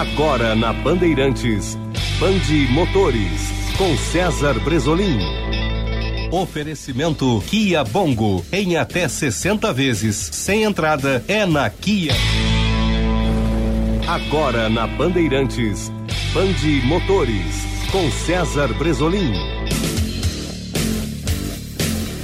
Agora na Bandeirantes, Bande Motores, com César Bresolim. Oferecimento Kia Bongo, em até 60 vezes, sem entrada, é na Kia. Agora na Bandeirantes, Bande Motores, com César Bresolim.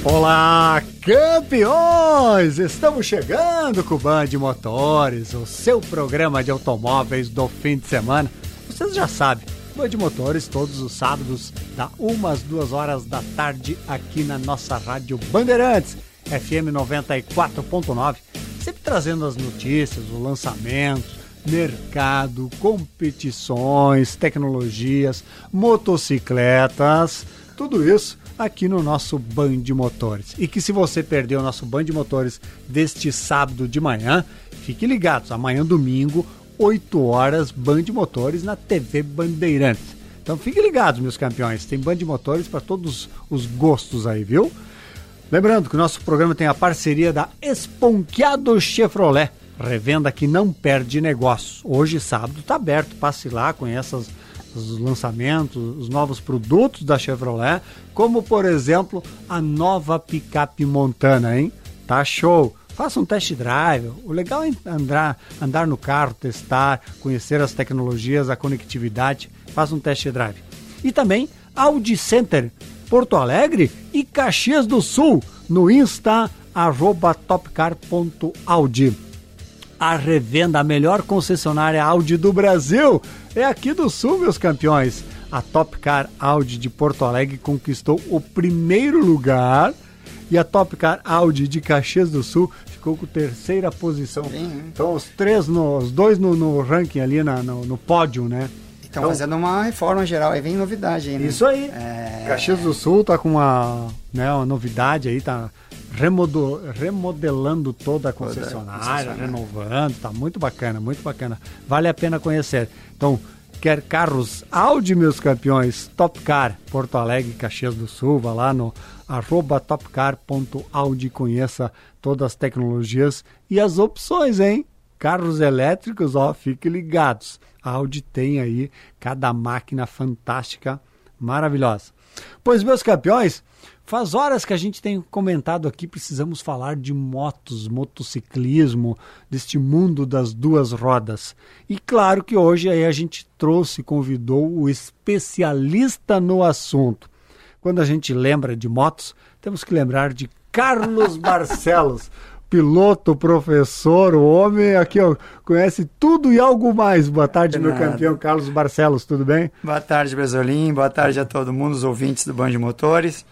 Olá, campeões! Estamos chegando com o Band Motores, o seu programa de automóveis do fim de semana. Vocês já sabem, Band Motores todos os sábados, da umas duas horas da tarde, aqui na nossa rádio Bandeirantes, FM 94.9, sempre trazendo as notícias, os lançamentos, mercado, competições, tecnologias, motocicletas, tudo isso aqui no nosso Band Motores. E que se você perdeu o nosso Band Motores deste sábado de manhã, fique ligados, amanhã domingo, 8 horas, Band Motores na TV Bandeirantes. Então fiquem ligados, meus campeões, tem Band Motores para todos os gostos aí, viu? Lembrando que o nosso programa tem a parceria da Esponqueado Chevrolet, revenda que não perde negócio. Hoje, sábado, está aberto, passe lá, conheça as os lançamentos, os novos produtos da Chevrolet, como por exemplo a nova picape Montana, hein? Tá show! Faça um test drive. O legal é andar, andar no carro, testar, conhecer as tecnologias, a conectividade. Faça um test drive. E também Audi Center, Porto Alegre e Caxias do Sul, no Insta, topcar.audi a revenda, a melhor concessionária Audi do Brasil. É aqui do Sul, meus campeões. A Top Car Audi de Porto Alegre conquistou o primeiro lugar e a Top Car Audi de Caxias do Sul ficou com terceira posição. Sim, então os três, no, os dois no, no ranking ali na, no, no pódio, né? Estão então, fazendo uma reforma geral, aí vem novidade aí, né? Isso aí. É... Caxias do Sul tá com uma, né, uma novidade aí, tá remodelando toda a concessionária, renovando, tá muito bacana, muito bacana. Vale a pena conhecer. Então, quer carros Audi, meus campeões, Top Car, Porto Alegre, Caxias do Sul, vá lá no arroba topcar.audi, conheça todas as tecnologias e as opções, hein? Carros elétricos, ó, fiquem ligados. A Audi tem aí cada máquina fantástica, maravilhosa. Pois, meus campeões, Faz horas que a gente tem comentado aqui, precisamos falar de motos, motociclismo, deste mundo das duas rodas. E claro que hoje aí a gente trouxe, convidou o especialista no assunto. Quando a gente lembra de motos, temos que lembrar de Carlos Barcelos. piloto, professor, o homem aqui ó, conhece tudo e algo mais. Boa tarde, meu campeão Carlos Barcelos, tudo bem? Boa tarde, Besolim. Boa tarde a todo mundo, os ouvintes do Band de Motores.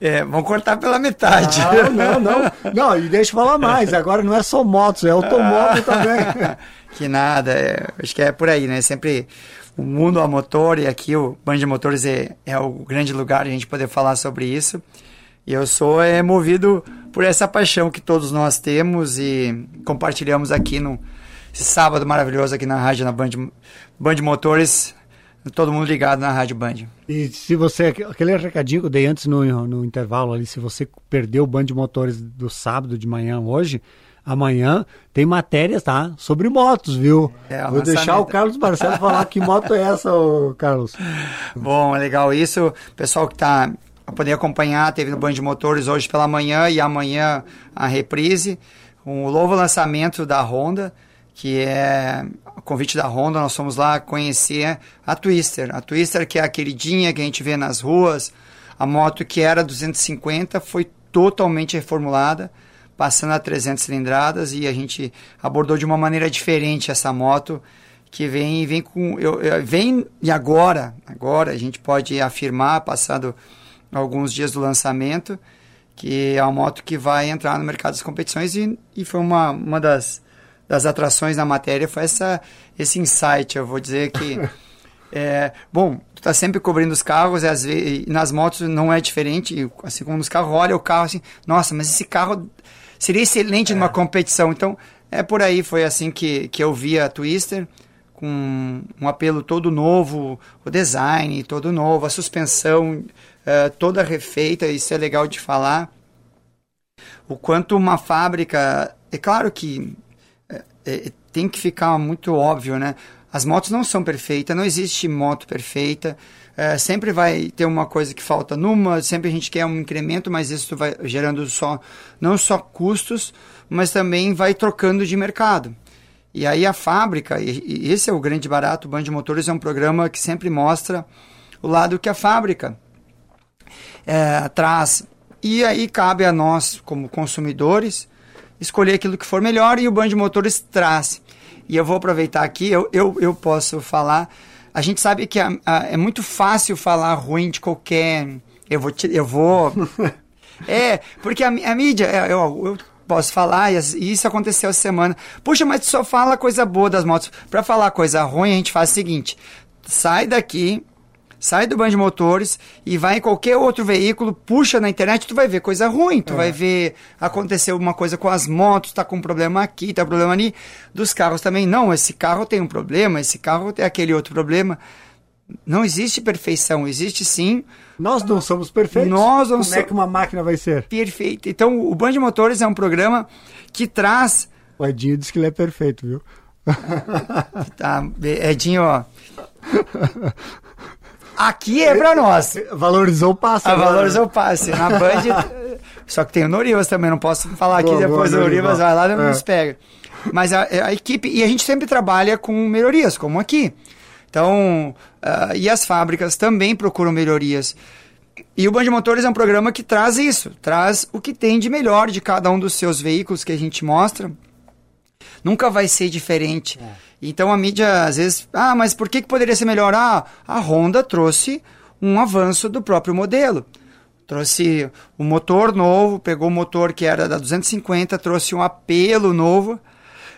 É, vão cortar pela metade. Não, não, não. Não, e deixa eu falar mais. Agora não é só motos, é automóvel também. que nada, é, acho que é por aí, né? Sempre o mundo a motor e aqui o Band de Motores é, é o grande lugar a gente poder falar sobre isso. E eu sou é, movido por essa paixão que todos nós temos e compartilhamos aqui no sábado maravilhoso aqui na rádio, na Band, Band Motores, todo mundo ligado na Rádio Band. E se você, aquele recadinho que eu dei antes no, no intervalo ali, se você perdeu o Band de Motores do sábado de manhã hoje, amanhã tem matérias, tá? Sobre motos, viu? É, Vou deixar o Carlos Barcelos falar que moto é essa, Carlos. Bom, legal isso. Pessoal que tá a poder acompanhar, teve no Band de Motores hoje pela manhã e amanhã a reprise. Um novo lançamento da Honda que é o convite da Honda, nós fomos lá conhecer a Twister. A Twister que é a queridinha que a gente vê nas ruas, a moto que era 250 foi totalmente reformulada, passando a 300 cilindradas e a gente abordou de uma maneira diferente essa moto que vem vem com eu, eu, vem e agora agora a gente pode afirmar passado alguns dias do lançamento que é uma moto que vai entrar no mercado das competições e, e foi uma, uma das das atrações na matéria foi essa, esse insight. Eu vou dizer que. é, bom, tu tá sempre cobrindo os carros, e, às vezes, e nas motos não é diferente. Assim como nos carros, olha o carro assim, nossa, mas esse carro seria excelente é. numa competição. Então, é por aí, foi assim que, que eu vi a Twister, com um apelo todo novo, o design todo novo, a suspensão é, toda refeita, isso é legal de falar. O quanto uma fábrica. É claro que é, tem que ficar muito óbvio, né? As motos não são perfeitas, não existe moto perfeita. É, sempre vai ter uma coisa que falta numa, sempre a gente quer um incremento, mas isso vai gerando só não só custos, mas também vai trocando de mercado. E aí a fábrica, e, e esse é o grande barato, o Band de Motores é um programa que sempre mostra o lado que a fábrica é, traz. E aí cabe a nós, como consumidores, escolher aquilo que for melhor e o Band de Motores traz. E eu vou aproveitar aqui, eu, eu, eu posso falar. A gente sabe que a, a, é muito fácil falar ruim de qualquer. Eu vou. Te, eu vou. é, porque a, a mídia, é, eu, eu posso falar, e isso aconteceu essa semana. Puxa, mas tu só fala coisa boa das motos. Para falar coisa ruim, a gente faz o seguinte: sai daqui, sai do banco de motores e vai em qualquer outro veículo, puxa na internet, tu vai ver coisa ruim, tu é. vai ver acontecer uma coisa com as motos, tá com um problema aqui, tá um problema ali. Dos carros também, não, esse carro tem um problema, esse carro tem aquele outro problema. Não existe perfeição, existe sim. Nós não somos perfeitos. Nós não Como é que uma máquina vai ser? Perfeito. Então, o Band de Motores é um programa que traz. O Edinho disse que ele é perfeito, viu? tá, Edinho, ó. Aqui é pra nós. Valorizou o passe. Ah, valorizou o passe. Na Band. Só que tem o Norivas também, não posso falar aqui boa, depois boa, do Norivas, vai lá e é. nos pega. Mas a, a, equipe, e a gente sempre trabalha com melhorias, como aqui. Então, uh, e as fábricas também procuram melhorias. E o Band Motores é um programa que traz isso, traz o que tem de melhor de cada um dos seus veículos que a gente mostra. Nunca vai ser diferente. É. Então a mídia às vezes, ah, mas por que, que poderia ser melhor? Ah, a Honda trouxe um avanço do próprio modelo. Trouxe um motor novo, pegou o motor que era da 250, trouxe um apelo novo.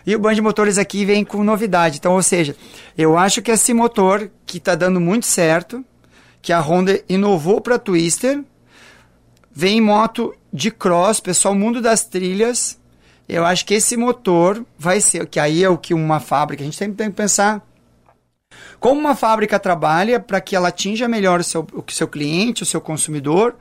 E o Band Motores aqui vem com novidade. Então, ou seja, eu acho que esse motor que está dando muito certo, que a Honda inovou para Twister, vem em moto de cross, pessoal, mundo das trilhas. Eu acho que esse motor vai ser, que aí é o que uma fábrica, a gente sempre tem que pensar como uma fábrica trabalha para que ela atinja melhor o seu, o seu cliente, o seu consumidor,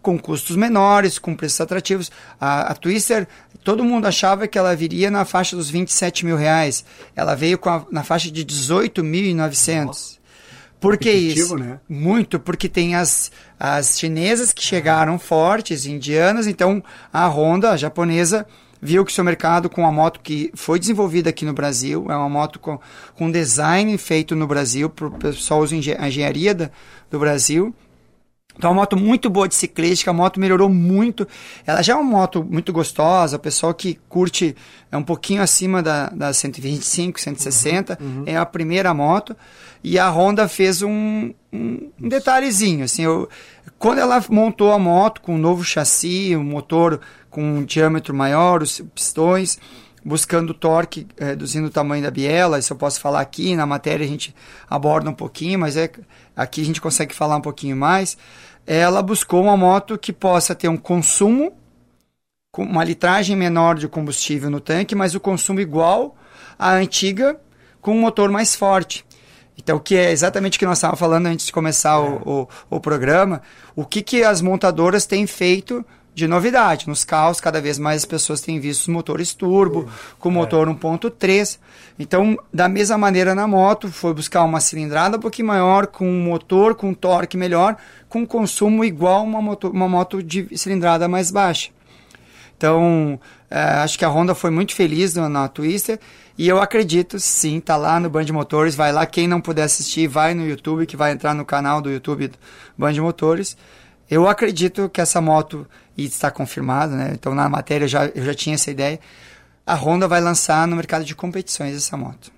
com custos menores, com preços atrativos. A, a Twister, todo mundo achava que ela viria na faixa dos 27 mil reais. Ela veio com a, na faixa de 18.900. Por que isso? Né? Muito, porque tem as, as chinesas que chegaram fortes, indianas, então a Honda, a japonesa, viu que seu mercado com uma moto que foi desenvolvida aqui no Brasil, é uma moto com, com design feito no Brasil, para o pessoal usar a engenharia da, do Brasil, então, é uma moto muito boa de ciclística, a moto melhorou muito. Ela já é uma moto muito gostosa, o pessoal que curte é um pouquinho acima da, da 125, 160, uhum, uhum. é a primeira moto. E a Honda fez um, um, um detalhezinho, assim, eu, quando ela montou a moto com um novo chassi, um motor com um diâmetro maior, os pistões, buscando torque, é, reduzindo o tamanho da biela, isso eu posso falar aqui, na matéria a gente aborda um pouquinho, mas é, aqui a gente consegue falar um pouquinho mais ela buscou uma moto que possa ter um consumo, com uma litragem menor de combustível no tanque, mas o consumo igual à antiga, com um motor mais forte. Então, que é exatamente o que nós estávamos falando antes de começar é. o, o, o, programa, o que, que as montadoras têm feito de novidade. Nos carros, cada vez mais as pessoas têm visto os motores turbo, com motor é. 1.3. Então, da mesma maneira na moto, foi buscar uma cilindrada um pouquinho maior, com um motor, com um torque melhor, com consumo igual a uma moto, uma moto de cilindrada mais baixa. Então, é, acho que a Honda foi muito feliz na, na Twister e eu acredito, sim, tá lá no Band Motores, vai lá, quem não puder assistir, vai no YouTube, que vai entrar no canal do YouTube Band Motores. Eu acredito que essa moto, e está confirmado, né? Então na matéria eu já, eu já tinha essa ideia, a Honda vai lançar no mercado de competições essa moto.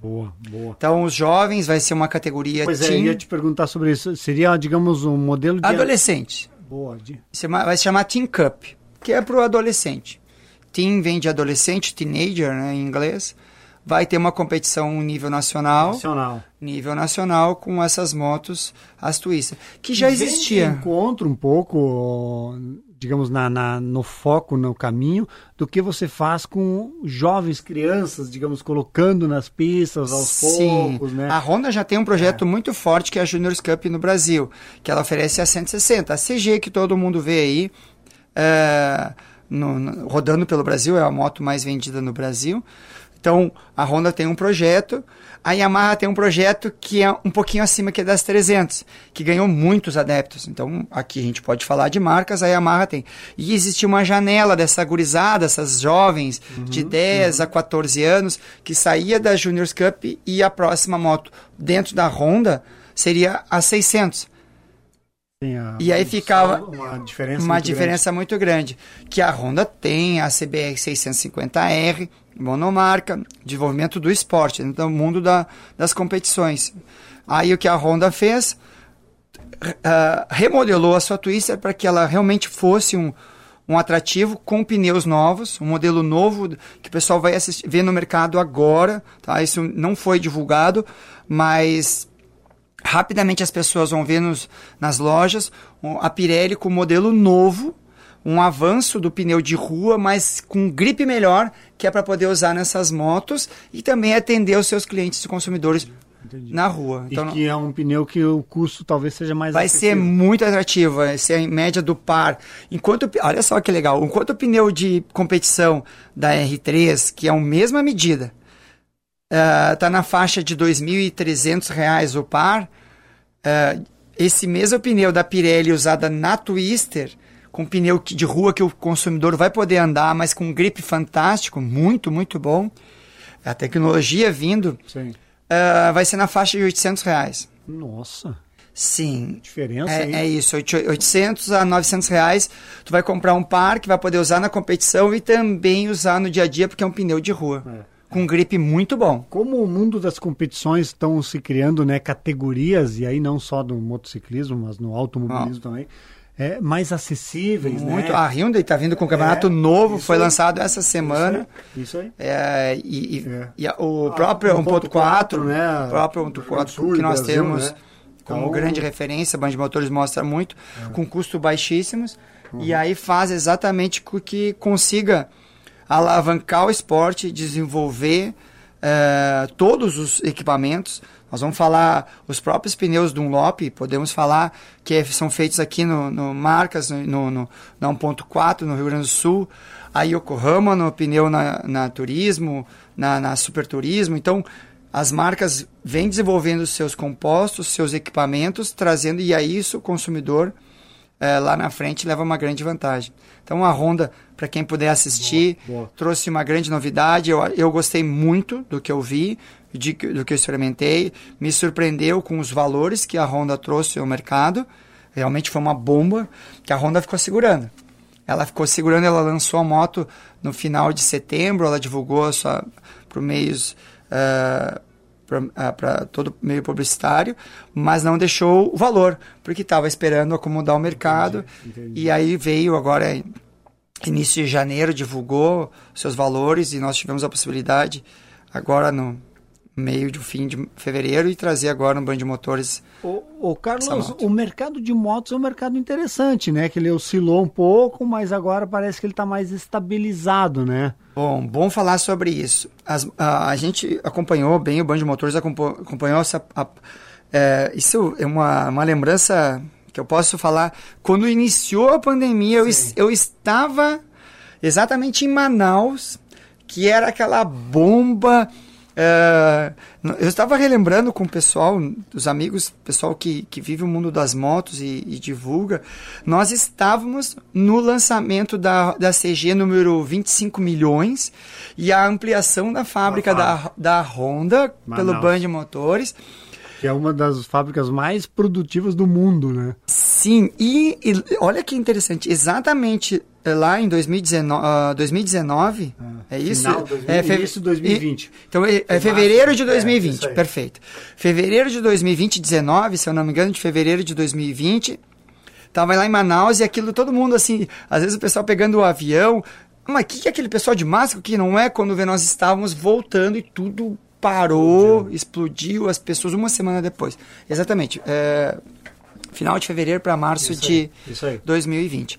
Boa, boa. Então, os jovens vai ser uma categoria Pois teen. é, eu ia te perguntar sobre isso. Seria, digamos, um modelo de... Adolescente. Boa. De... Vai se chamar Teen Cup, que é para o adolescente. Teen vem de adolescente, teenager, né, em inglês vai ter uma competição nível nacional, nacional, nível nacional com essas motos, as Twister, que já existia. encontro um pouco, digamos, na, na, no foco, no caminho, do que você faz com jovens crianças, digamos, colocando nas pistas aos Sim. poucos, né? A Honda já tem um projeto é. muito forte que é a Juniors Cup no Brasil, que ela oferece a 160. A CG que todo mundo vê aí, é, no, no, rodando pelo Brasil, é a moto mais vendida no Brasil Então, a Honda tem um projeto, a Yamaha tem um projeto que é um pouquinho acima que é das 300, que ganhou muitos adeptos. Então, aqui a gente pode falar de marcas, a Yamaha tem. E existe uma janela dessa gurizada, essas jovens uhum, de 10 uhum. a 14 anos, que saía da Juniors Cup e a próxima moto dentro da Honda seria a 600. A, e aí ficava uma diferença, uma muito, diferença grande. muito grande. Que a Honda tem a CBR 650R, monomarca, desenvolvimento do esporte, então mundo da, das competições. Aí o que a Honda fez, uh, remodelou a sua Twister para que ela realmente fosse um, um atrativo com pneus novos, um modelo novo que o pessoal vai assistir, ver no mercado agora. Tá? Isso não foi divulgado, mas rapidamente as pessoas vão ver nos, nas lojas a Pirelli com modelo novo um avanço do pneu de rua, mas com gripe melhor, que é para poder usar nessas motos e também atender os seus clientes e consumidores Entendi. na rua. Então, e que é um pneu que o custo talvez seja mais Vai acessível. ser muito atrativo, vai ser em média do par. Enquanto, olha só que legal, enquanto o pneu de competição da R3, que é a mesma medida, está uh, na faixa de R$ 2.300 o par, uh, esse mesmo pneu da Pirelli usada na Twister com pneu de rua que o consumidor vai poder andar, mas com grip fantástico, muito, muito bom. A tecnologia vindo uh, vai ser na faixa de 800 reais. Nossa. Sim. Diferença é, é, isso, 800 a 900 reais. Tu vai comprar um par que vai poder usar na competição e também usar no dia a dia porque é um pneu de rua. É. Com grip muito bom. Como o mundo das competições estão se criando, né, categorias e aí não só do motociclismo, mas no automobilismo oh. também é, mais acessíveis. Muito. Né? A Hyundai está vindo com um campeonato é, novo, foi aí. lançado essa semana. Isso aí. É, e, e, é. e o ah, próprio 1.4, né? o próprio 1.4 que nós Brasil, temos né? como então, grande referência, Band Motores mostra muito, é. com custos baixíssimos, uhum. e aí faz exatamente com que consiga alavancar o esporte, desenvolver é, todos os equipamentos, nós vamos falar os próprios pneus Dunlop, podemos falar que são feitos aqui no, no Marcas, no, no, na 1.4, no Rio Grande do Sul, a Yokohama no pneu na, na Turismo, na, na Super Turismo. Então, as marcas vêm desenvolvendo seus compostos, seus equipamentos, trazendo, e aí isso o consumidor é, lá na frente leva uma grande vantagem. Então, a Honda, para quem puder assistir, boa, boa. trouxe uma grande novidade. Eu, eu gostei muito do que eu vi de, do que eu experimentei. Me surpreendeu com os valores que a Honda trouxe ao mercado. Realmente foi uma bomba que a Honda ficou segurando. Ela ficou segurando, ela lançou a moto no final de setembro, ela divulgou para o meios. Uh, para todo meio publicitário, mas não deixou o valor, porque estava esperando acomodar o mercado. Entendi, entendi. E aí veio agora, início de janeiro, divulgou seus valores e nós tivemos a possibilidade, agora no, meio de fim de fevereiro e trazer agora um banho de motores. O, o Carlos, o mercado de motos é um mercado interessante, né? Que ele oscilou um pouco, mas agora parece que ele está mais estabilizado, né? Bom, bom falar sobre isso. As, a, a, gente acompanhou bem o banho de motores, acompanhou essa. A, é, isso é uma, uma lembrança que eu posso falar. Quando iniciou a pandemia, eu, eu estava exatamente em Manaus, que era aquela bomba é, eu estava relembrando com o pessoal, os amigos, pessoal que, que vive o mundo das motos e, e, divulga. Nós estávamos no lançamento da, da CG número 25 milhões e a ampliação da fábrica da, da Honda Manaus. pelo Band Motores. Que é uma das fábricas mais produtivas do mundo, né? Sim, e, e olha que interessante, exatamente lá em 2019, uh, 2019 ah, é isso? Final, 2000, é fe... início de 2020. E, então é, é fevereiro de 2020, é, perfeito. Fevereiro de 2020, 19, se eu não me engano, de fevereiro de 2020, tava lá em Manaus e aquilo todo mundo assim, às vezes o pessoal pegando o avião, mas que que é aquele pessoal de máscara que não é quando nós estávamos voltando e tudo parou, explodiu, explodiu as pessoas uma semana depois. Exatamente. É, final de fevereiro para março isso de aí, 2020.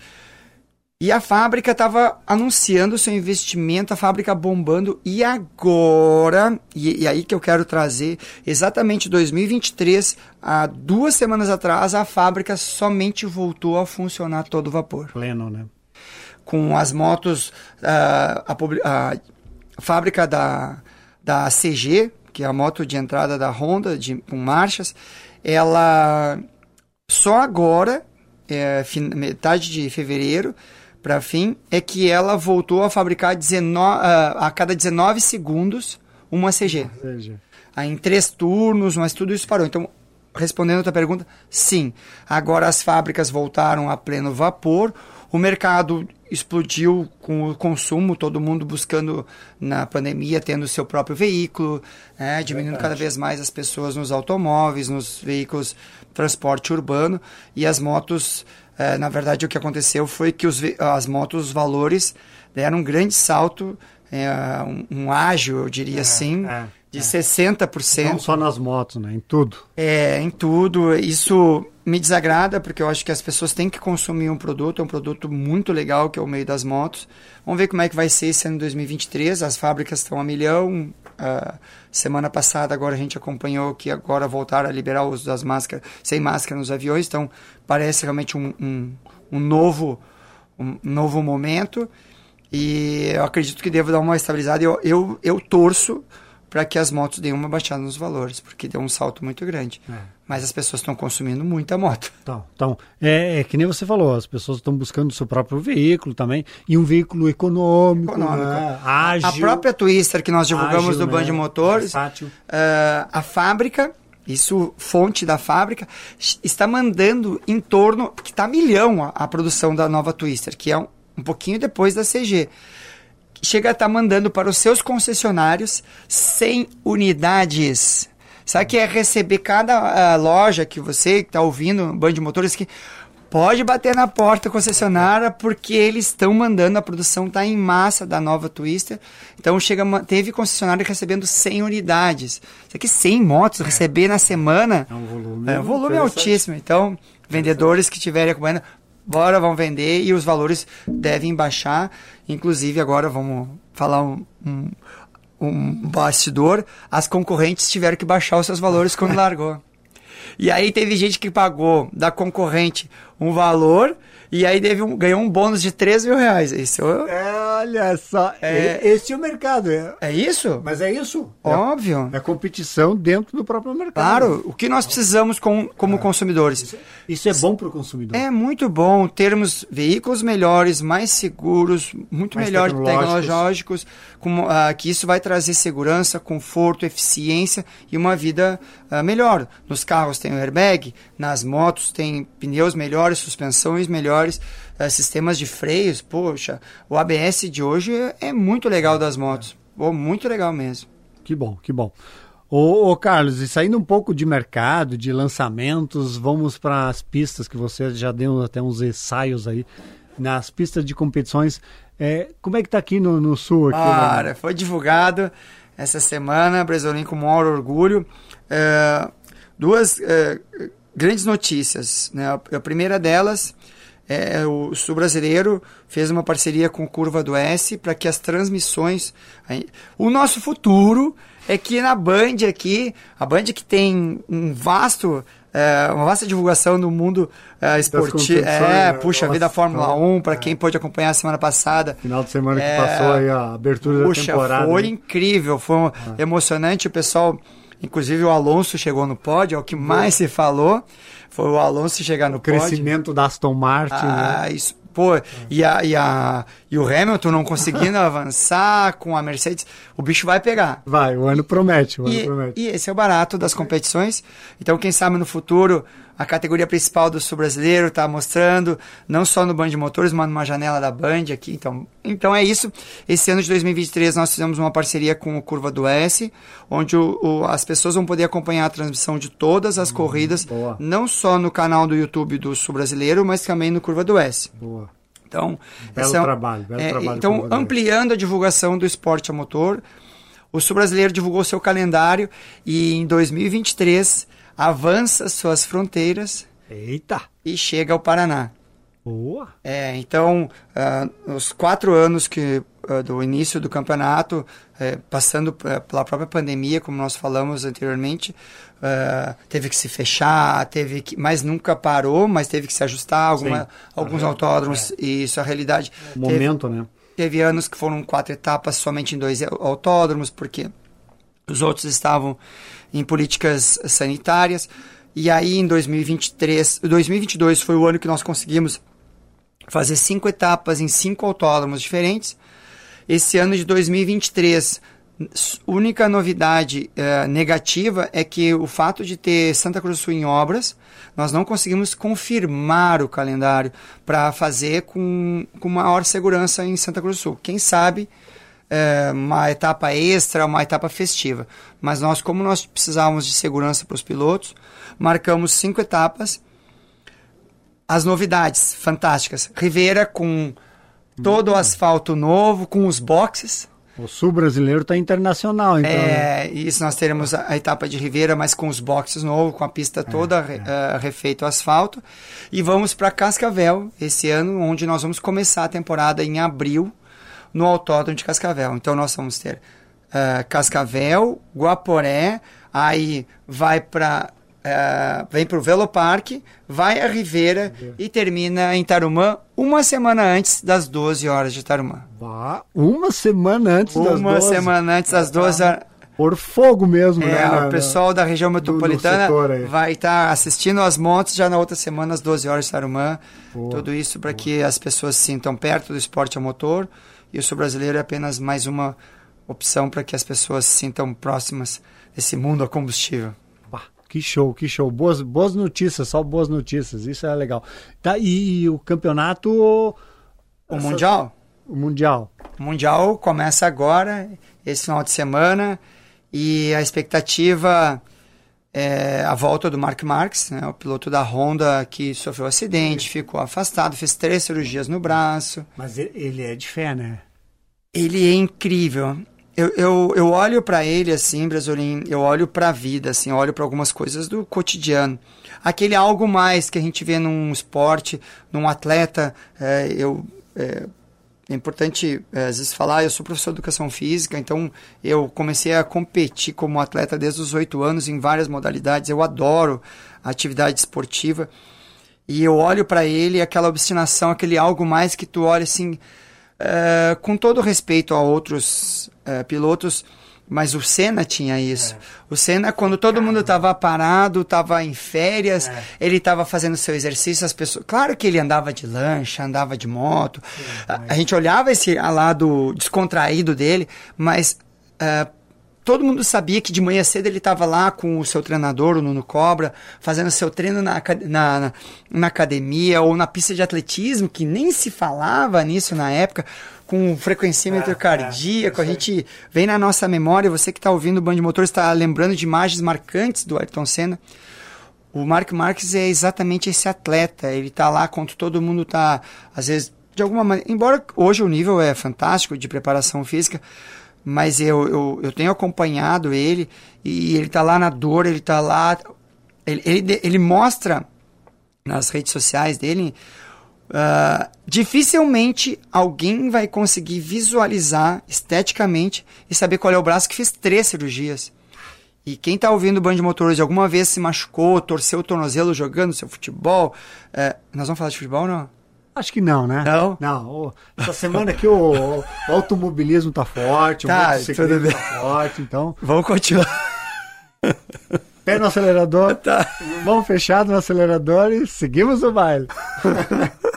E a fábrica estava anunciando seu investimento, a fábrica bombando. E agora, e, e, aí que eu quero trazer, exatamente 2023, há duas semanas atrás, a fábrica somente voltou a funcionar todo vapor. Pleno, né? Com as motos, uh, a, a, a, fábrica da, da CG, que é a moto de entrada da Honda, de, com marchas, ela só agora, é, metade de fevereiro para fim, é que ela voltou a fabricar 19, a cada 19 segundos uma CG. CG. Aí, em três turnos, mas tudo isso parou. Então, respondendo a tua pergunta, sim. Agora as fábricas voltaram a pleno vapor, o mercado explodiu com o consumo, todo mundo buscando na pandemia, tendo seu próprio veículo, né, diminuindo cada vez mais as pessoas nos automóveis, nos veículos transporte urbano e as motos, eh, na verdade o que aconteceu foi que os, as motos, os valores deram um grande salto, eh, um, um, ágil, eu diria é, assim, é de é. 60%. Não só nas motos, né? Em tudo. É, em tudo. Isso me desagrada, porque eu acho que as pessoas têm que consumir um produto, é um produto muito legal, que é o meio das motos. Vamos ver como é que vai ser esse ano 2023. As fábricas estão a milhão. Uh, semana passada, agora a gente acompanhou que agora voltaram a liberar o uso das máscaras, sem máscara nos aviões. Então, parece realmente um, um, um novo, um novo momento. E eu acredito que devo dar uma estabilizada. Eu, eu, eu torço para que as motos deem uma baixada nos valores, porque deu um salto muito grande. É. Mas as pessoas estão consumindo muita moto. Então, então é, é, que nem você falou, as pessoas estão buscando o seu próprio veículo também, e um veículo econômico, econômico. Né? ágil. A própria Twister que nós divulgamos ágil, do Band né? Motores, uh, a fábrica isso fonte da fábrica, está mandando em torno, que está milhão a, a, produção da nova Twister, que é um, um pouquinho depois da CG chega a estar tá mandando para os seus concessionários 100 unidades. Sabe que é receber cada uh, loja que você está ouvindo, Band de Motores, que pode bater na porta concessionária porque eles estão mandando, a produção está em massa da nova Twister. Então chega, teve concessionário recebendo 100 unidades. Isso aqui 100 motos é. receber na semana. É um volume, é um volume altíssimo. Então, vendedores que estiverem acompanhando, bora, vão vender e os valores devem baixar. Inclusive, agora vamos falar um, um, um bastidor: as concorrentes tiveram que baixar os seus valores quando largou. E aí teve gente que pagou da concorrente um valor e aí teve um, ganhou um bônus de 3 mil reais. Isso é, olha só. É, esse é o mercado. É, é isso? Mas é isso. Óbvio. É, é competição dentro do próprio mercado. Claro. O que nós precisamos com, como é. consumidores? Isso, isso, é bom para o consumidor. É muito bom termos veículos melhores, mais seguros, muito mais melhores tecnológicos, tecnológicos com, uh, que isso vai trazer segurança, conforto, eficiência e uma vida uh, melhor. Nos carros tem o airbag, nas motos tem pneus melhores, suspensões melhores, uh, sistemas de freios. Poxa, o ABS de hoje é muito legal das motos. Oh, muito legal mesmo. Que bom, que bom. Ô, ô, Carlos, e saindo um pouco de mercado, de lançamentos, vamos para as pistas que você já deu até uns ensaios aí nas pistas de competições. É, como é que está aqui no, no sul? Aqui, Cara, né? foi divulgado essa semana, Bresolim com maior orgulho. É, duas é, grandes notícias. Né? A, primeira delas é o Sul Brasileiro fez uma parceria com Curva do S para que as transmissões. O nosso futuro é que na Band aqui, a Band que tem um vasto. É, uma vasta divulgação no mundo é, esportivo. É, né? puxa, vida Fórmula 1, para é. quem pôde acompanhar a semana passada. Final de semana que é, passou aí a abertura puxa, da temporada. Foi incrível, foi ah. emocionante. O pessoal Inclusive o Alonso chegou no pódio, é o que mais se falou. Foi o Alonso chegar no o pódio. Crescimento da Aston Martin. Ah, né? isso. Pô, e, a, e, a, e o Hamilton não conseguindo avançar com a Mercedes, o bicho vai pegar. Vai, o ano promete, o ano e, promete. E esse é o barato das competições. Então, quem sabe no futuro a categoria principal do sul brasileiro está mostrando, não só no Band de Motores, mas numa janela da Band aqui. Então, então é isso. Esse ano de 2023 nós fizemos uma parceria com o Curva do S, onde o, o, as pessoas vão poder acompanhar a transmissão de todas as hum, corridas, boa. não só no canal do YouTube do Sul Brasileiro, mas também no Curva do S. Boa. Então, belo é, trabalho, belo é, trabalho então ampliando a divulgação do esporte a motor, o Sul Brasileiro divulgou seu calendário e em 2023 avança suas fronteiras. Eita! E chega ao Paraná. Boa! É, então, uh, os quatro anos que uh, do início do campeonato, uh, passando pela própria pandemia, como nós falamos anteriormente, ah, teve que se fechar, teve que, mas nunca parou, mas teve que se ajustar alguma, alguns uhum. autódromos é. e isso é a realidade. Momento, teve, né? Teve anos que foram quatro etapas somente em dois autódromos, porque os outros estavam em políticas sanitárias. E aí em 2023, 2022 foi o ano que nós conseguimos fazer cinco etapas em cinco autódromos diferentes. Esse ano de 2023, única novidade uh, negativa é que o fato de ter Santa Cruz do Sul em obras, nós não conseguimos confirmar o calendário para fazer com, com maior segurança em Santa Cruz do Sul. Quem sabe uh, uma etapa extra, uma etapa festiva. Mas nós, como nós precisávamos de segurança para os pilotos, marcamos cinco etapas. As novidades fantásticas. Rivera com todo o asfalto novo, com os boxes o sul brasileiro está internacional, então. É, né? isso nós teremos a, a, etapa de Ribeira, mas com os boxes novos, com a pista é, toda é, Uh, refeito asfalto. E vamos para Cascavel esse ano, onde nós vamos começar a temporada em abril no Autódromo de Cascavel. Então nós vamos ter uh, Cascavel, Guaporé, aí vai para Uh, vem para o Velopark, vai a Ribeira e termina em Tarumã uma semana antes das 12 horas de Tarumã. uma semana antes uma das 12? Uma semana antes das 12 horas. Por fogo mesmo, é, né? O pessoal da região metropolitana do, vai estar tá assistindo as motos já na outra semana, às 12 horas de Tarumã. Boa, Tudo isso para que as pessoas se sintam perto do esporte a motor. E o sul brasileiro é apenas mais uma opção para que as pessoas se sintam próximas desse mundo a combustível. Que show, que show. Boas, boas notícias, só boas notícias. Isso é legal. Tá, e, e o campeonato. O essa, Mundial? O Mundial. O Mundial começa agora, esse final de semana. E a expectativa é a volta do Mark Marques, né, o piloto da Honda que sofreu um acidente, ficou afastado, fez três cirurgias no braço. Mas ele é de fé, né? Ele é incrível eu, eu, eu olho para ele assim, Brasolim, eu olho para a vida, assim, eu olho para algumas coisas do cotidiano. Aquele algo mais que a gente vê num esporte, num atleta, é, eu, é, é importante é, às vezes falar, eu sou professor de educação física, então eu comecei a competir como atleta desde os oito anos em várias modalidades, eu adoro atividade esportiva, e eu olho para ele, aquela obstinação, aquele algo mais que tu olha assim, é, com todo respeito a outros uh, pilotos, mas o Senna tinha isso. É. O Senna, quando todo Caramba. mundo estava parado, estava em férias, é. ele estava fazendo seu exercício, as pessoas. Claro que ele andava de lancha, andava de moto. Sim, a, a, gente olhava esse lado descontraído dele, mas. Uh, todo mundo sabia que de manhã cedo ele estava lá com o seu treinador, o Nuno Cobra, fazendo seu treino na, na, na, na, academia ou na pista de atletismo, que nem se falava nisso na época com frequencímetro é, cardíaco, é, a gente vem na nossa memória, você que está ouvindo o Band Motor está lembrando de imagens marcantes do Ayrton Senna. O Mark Marques é exatamente esse atleta, ele está lá quando todo mundo está, às vezes, de alguma maneira, embora hoje o nível é fantástico de preparação física, mas eu, eu, eu tenho acompanhado ele e ele está lá na dor, ele está lá, ele, ele, ele mostra nas redes sociais dele Uh, dificilmente alguém vai conseguir visualizar esteticamente e saber qual é o braço que fez três cirurgias. E quem está ouvindo o Band de Motores alguma vez se machucou, torceu o tornozelo jogando seu futebol. Uh, nós vamos falar de futebol não? Acho que não, né? Não? Não. Essa semana aqui o, o automobilismo tá forte, tá, o motociclismo tá forte, então. Vamos continuar. Pé no acelerador, tá. mão fechada no acelerador e seguimos o baile.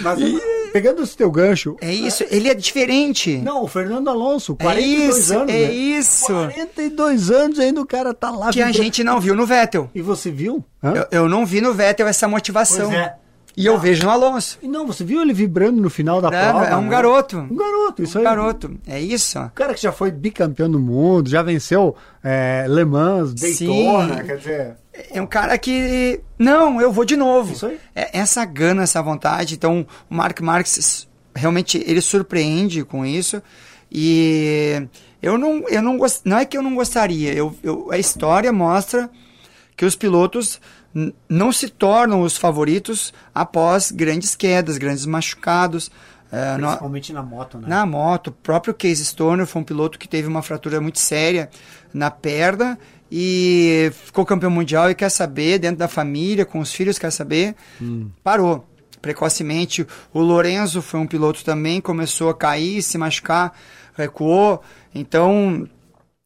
Mas e... pegando esse teu gancho. É isso, ele é diferente. Não, o Fernando Alonso, 42 é isso, anos. É né? isso. 42 anos ainda o cara tá lá. Que a gente não viu no Vettel. E você viu? Eu, eu, não vi no Vettel essa motivação. Pois é. E eu vejo no Alonso. E não, você viu ele vibrando no final da não, prova? É um né? garoto. Um garoto, isso um aí. garoto, é isso. O cara que já foi bicampeão do mundo, já venceu é, Le Mans, Daytona, Sim. quer dizer... É um cara que. Não, eu vou de novo. Isso aí. É, essa gana, essa vontade. Então, o Mark Marques realmente ele surpreende com isso. E eu não, eu não gost... não é que eu não gostaria. Eu, eu, a história mostra que os pilotos não se tornam os favoritos após grandes quedas, grandes machucados. É, Principalmente no, na moto, né? Na moto. O próprio Case Stoner foi um piloto que teve uma fratura muito séria na perna e ficou campeão mundial e quer saber, dentro da família, com os filhos, quer saber, hum. parou precocemente. O Lorenzo foi um piloto também, começou a cair, se machucar, recuou. Então,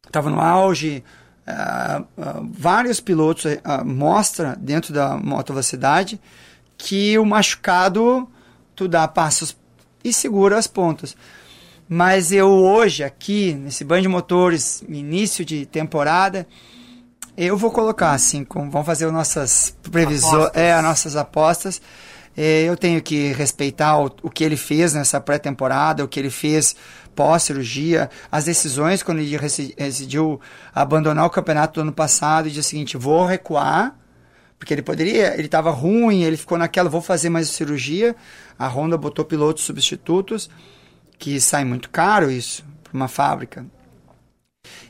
estava no auge. Uh, uh, vários pilotos uh, mostra dentro da moto velocidade que o machucado tu dá passos e segura as pontas. Mas eu hoje aqui nesse banho de motores início de temporada eu vou colocar assim, vamos fazer as nossas previsões, é, as nossas apostas. É, eu tenho que respeitar o, o que ele fez nessa pré-temporada, o que ele fez pós-cirurgia, as decisões quando ele decidiu abandonar o campeonato do ano passado e disse o seguinte, vou recuar, porque ele poderia, ele estava ruim, ele ficou naquela, vou fazer mais cirurgia. A Honda botou pilotos substitutos, que sai muito caro isso para uma fábrica.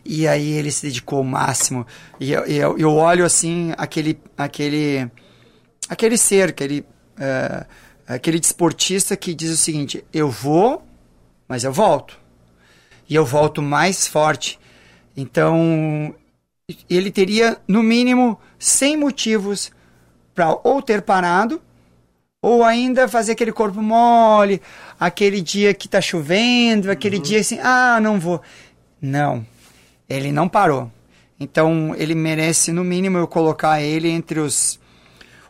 E aí ele se dedicou ao máximo. E eu, eu, eu olho assim aquele aquele aquele ser, aquele uh, aquele desportista que diz o seguinte: eu vou mas eu volto. E eu volto mais forte. Então, ele teria, no mínimo, 100 motivos para ou ter parado, ou ainda fazer aquele corpo mole, aquele dia que está chovendo, aquele uhum. dia assim, ah, não vou. Não, ele não parou. Então, ele merece, no mínimo, eu colocar ele entre os,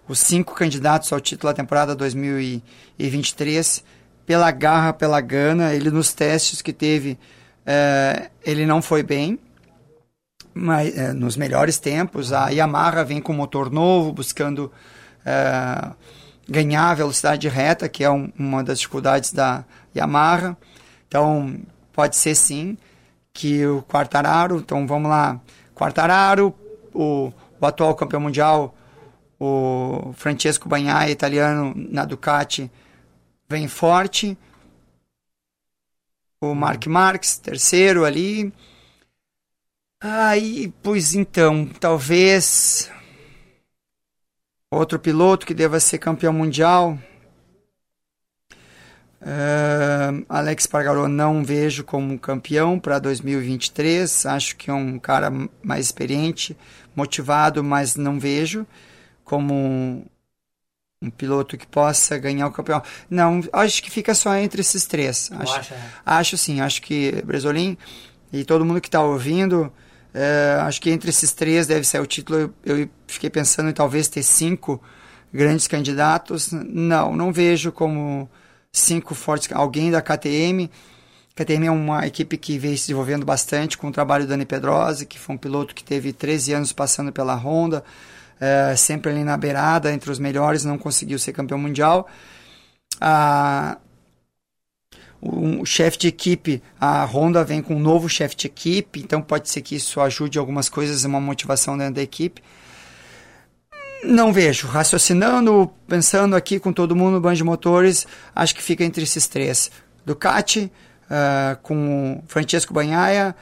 os cinco candidatos ao título da temporada 2023 pela garra, pela gana. Ele nos testes que teve, é, ele não foi bem. Mas, é, nos melhores tempos, a Yamaha vem com motor novo, buscando é, ganhar velocidade reta, que é um, uma das dificuldades da Yamaha. Então, pode ser sim que o Quartararo, então vamos lá, Quartararo, o, o atual campeão mundial, o Francesco Bagnaia, italiano, na Ducati, vem forte. O Mark Marques, terceiro ali. Aí, pois então, talvez outro piloto que deva ser campeão mundial. Uh, Alex Pargaró não vejo como campeão para 2023. Acho que é um cara mais experiente, motivado, mas não vejo como um piloto que possa ganhar o campeão. Não, acho que fica só entre esses três. Acho, acho, é. acho sim, acho que Bresolim e todo mundo que está ouvindo, é, acho que entre esses três deve ser o título. Eu, eu, fiquei pensando em talvez ter cinco grandes candidatos. Não, não vejo como cinco fortes. Alguém da KTM. KTM é uma equipe que veio se desenvolvendo bastante com o trabalho do Dani Pedrosa, que foi um piloto que teve 13 anos passando pela Honda é, sempre ali na beirada, entre os melhores, não conseguiu ser campeão mundial. Ah, o chefe de equipe, a Honda vem com um novo chefe de equipe, então pode ser que isso ajude algumas coisas, uma motivação dentro da equipe. Não vejo. Raciocinando, pensando aqui com todo mundo, banjo de motores, acho que fica entre esses três. Ducati, uh, com Francesco Banhaia,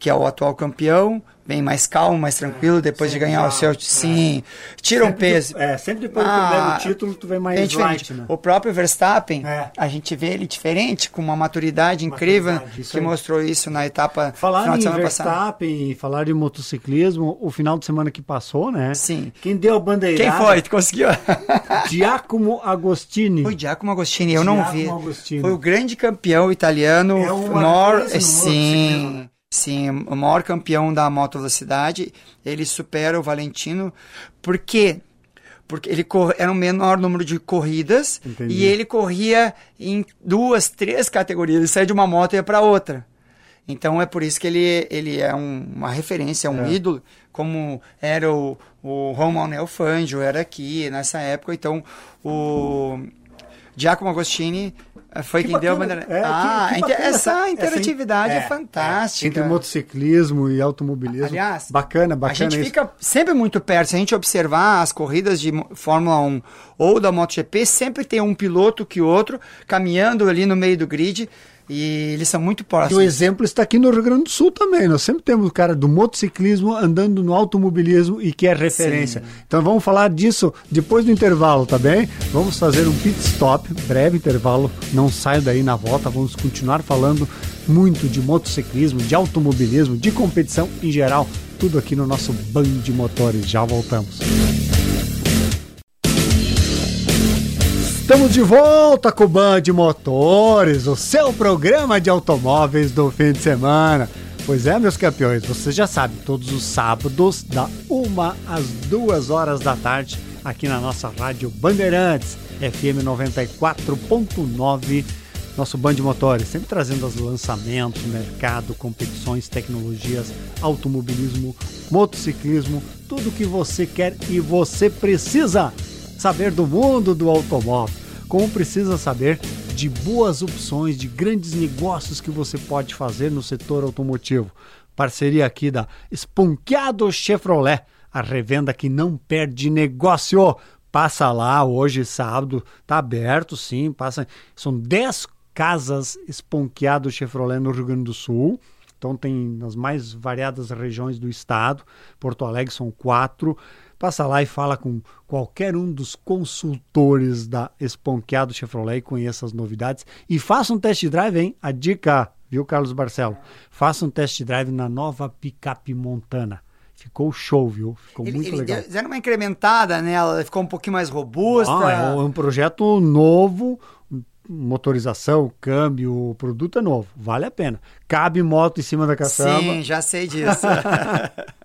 que é o atual campeão, bem mais calmo, mais tranquilo, é, depois de ganhar o. Sim, é. tira um peso. é, sempre depois ah, do primeiro título, tu vem mais light, né? O próprio Verstappen, é. a gente vê ele diferente, com uma maturidade, incrível, maturidade, que aí. mostrou isso na etapa falar final de semana Verstappen, falar de motociclismo, o final de semana que passou, né? Sim. Quem deu a bandeira? Quem foi? Tu conseguiu? Giacomo Agostini. Foi Giacomo Agostini, eu Giacomo não vi. Agostini. Foi o grande campeão italiano. É maior, sim. Sim, o maior campeão da moto velocidade, ele supera o Valentino, por quê? Porque ele era um menor número de corridas Entendi. e ele corria em duas, três categorias, ele saía de uma moto e ia para outra. Então é por isso que ele, ele é um, uma referência, um é. ídolo, como era o, o Roman Fangio, era aqui nessa época. Então o Giacomo Agostini é, foi que quem bacana. deu a bandeira. É, ah, que, que essa interatividade essa, é, é, fantástica. Entre motociclismo e automobilismo. Aliás, bacana, bacana. A gente isso. fica sempre muito perto. Se a gente observar as corridas de Fórmula 1 ou da MotoGP, sempre tem um piloto que outro caminhando ali no meio do grid e eles são muito próximos. E o exemplo está aqui no Rio Grande do Sul também. Nós sempre temos o cara do motociclismo andando no automobilismo e que é referência. Sim. Então vamos falar disso depois do intervalo, tá bem? Vamos fazer um pit stop, breve intervalo. Não saia daí na volta. Vamos continuar falando muito de motociclismo, de automobilismo, de competição em geral. Tudo aqui no nosso Band de Motores. Já voltamos. Estamos de volta com o Band Motores, o seu programa de automóveis do fim de semana. Pois é, meus campeões, você já sabe, todos os sábados, da 1 às 2 horas da tarde, aqui na nossa Rádio Bandeirantes, FM 94.9, nosso Band Motores, sempre trazendo os lançamentos, mercado, competições, tecnologias, automobilismo, motociclismo, tudo que você quer e você precisa saber do mundo do automóvel, como precisa saber de boas opções, de grandes negócios que você pode fazer no setor automotivo. Parceria aqui da Esponqueado Chevrolet, a revenda que não perde negócio. Passa lá hoje, sábado, tá aberto, sim. Passa. São 10 casas Esponqueado Chevrolet no Rio Grande do Sul. Então tem nas mais variadas regiões do estado. Porto Alegre são quatro. Passa lá e fala com qualquer um dos consultores da Esponqueado Chevrolet e conheça as novidades. E faça um test drive, hein? A dica, viu, Carlos Barcelo? Faça um test drive na nova picape Montana. Ficou show, viu? Ficou ele, muito ele legal. Fizeram uma incrementada nela, ela ficou um pouquinho mais robusta. Ah, é um projeto novo, motorização, câmbio, o produto é novo, vale a pena. Cabe moto em cima da caçamba. Sim, já sei disso.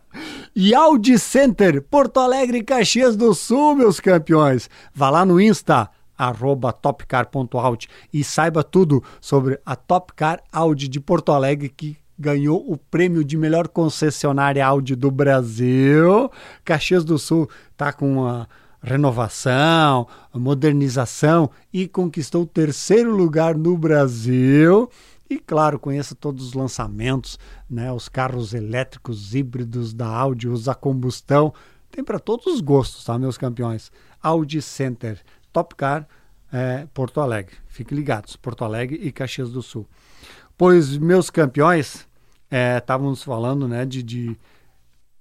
E Audi Center, Porto Alegre, Caxias do Sul, meus campeões. Vá lá no Insta, arroba topcar.audi e saiba tudo sobre a Topcar Audi de Porto Alegre que ganhou o prêmio de melhor concessionária Audi do Brasil. Caxias do Sul está com uma renovação, modernização e conquistou o terceiro lugar no Brasil. E claro, conheça todos os lançamentos, né? Os carros elétricos híbridos da Audi, os a combustão. Tem para todos os gostos, tá, meus campeões? Audi Center, Top Car, é, Porto Alegre. Fiquem ligados, Porto Alegre e Caxias do Sul. Pois, meus campeões, estávamos é, falando né, de, de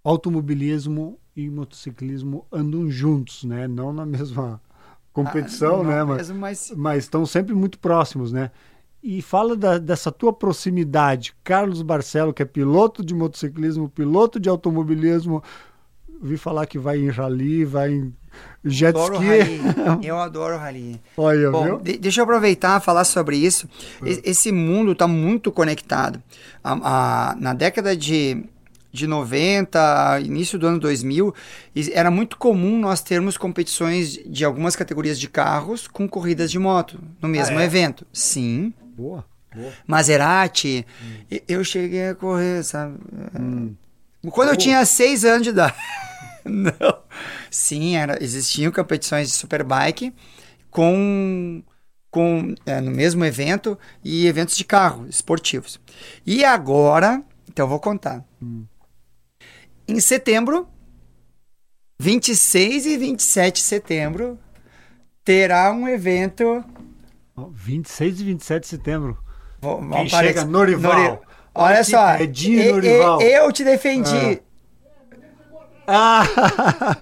automobilismo e motociclismo andam juntos, né? Não na mesma competição, Ah, né? não Mas, mesmo, mas- mas estão sempre muito próximos, né? E fala da- dessa tua proximidade, Carlos Barcelo, que é piloto de motociclismo, piloto de automobilismo. Vi falar que vai em rally, vai em jet adoro ski. rally. Eu adoro rally. Olha, Bom, viu? de- deixa eu aproveitar e falar sobre isso. E- Esse mundo está muito conectado. A- a- na década de, de 90, início do ano 2000, is- era muito comum nós termos competições de algumas categorias de carros com corridas de moto no mesmo é? evento. Sim. Boa, boa. Maserati. Hum. Eu cheguei a correr, sabe? Quando eu tinha seis anos de idade. Não. Sim, era, existiam competições de superbike com, com é, no mesmo evento e eventos de carro esportivos. E agora, então eu vou contar. Em setembro, 26 e 27 de setembro, terá um evento 26 e 27 de setembro. Vou- Quem vamos chega, Norival. Nori- Olha que só, Edinho e- e- Norival. eu te defendi. Ah!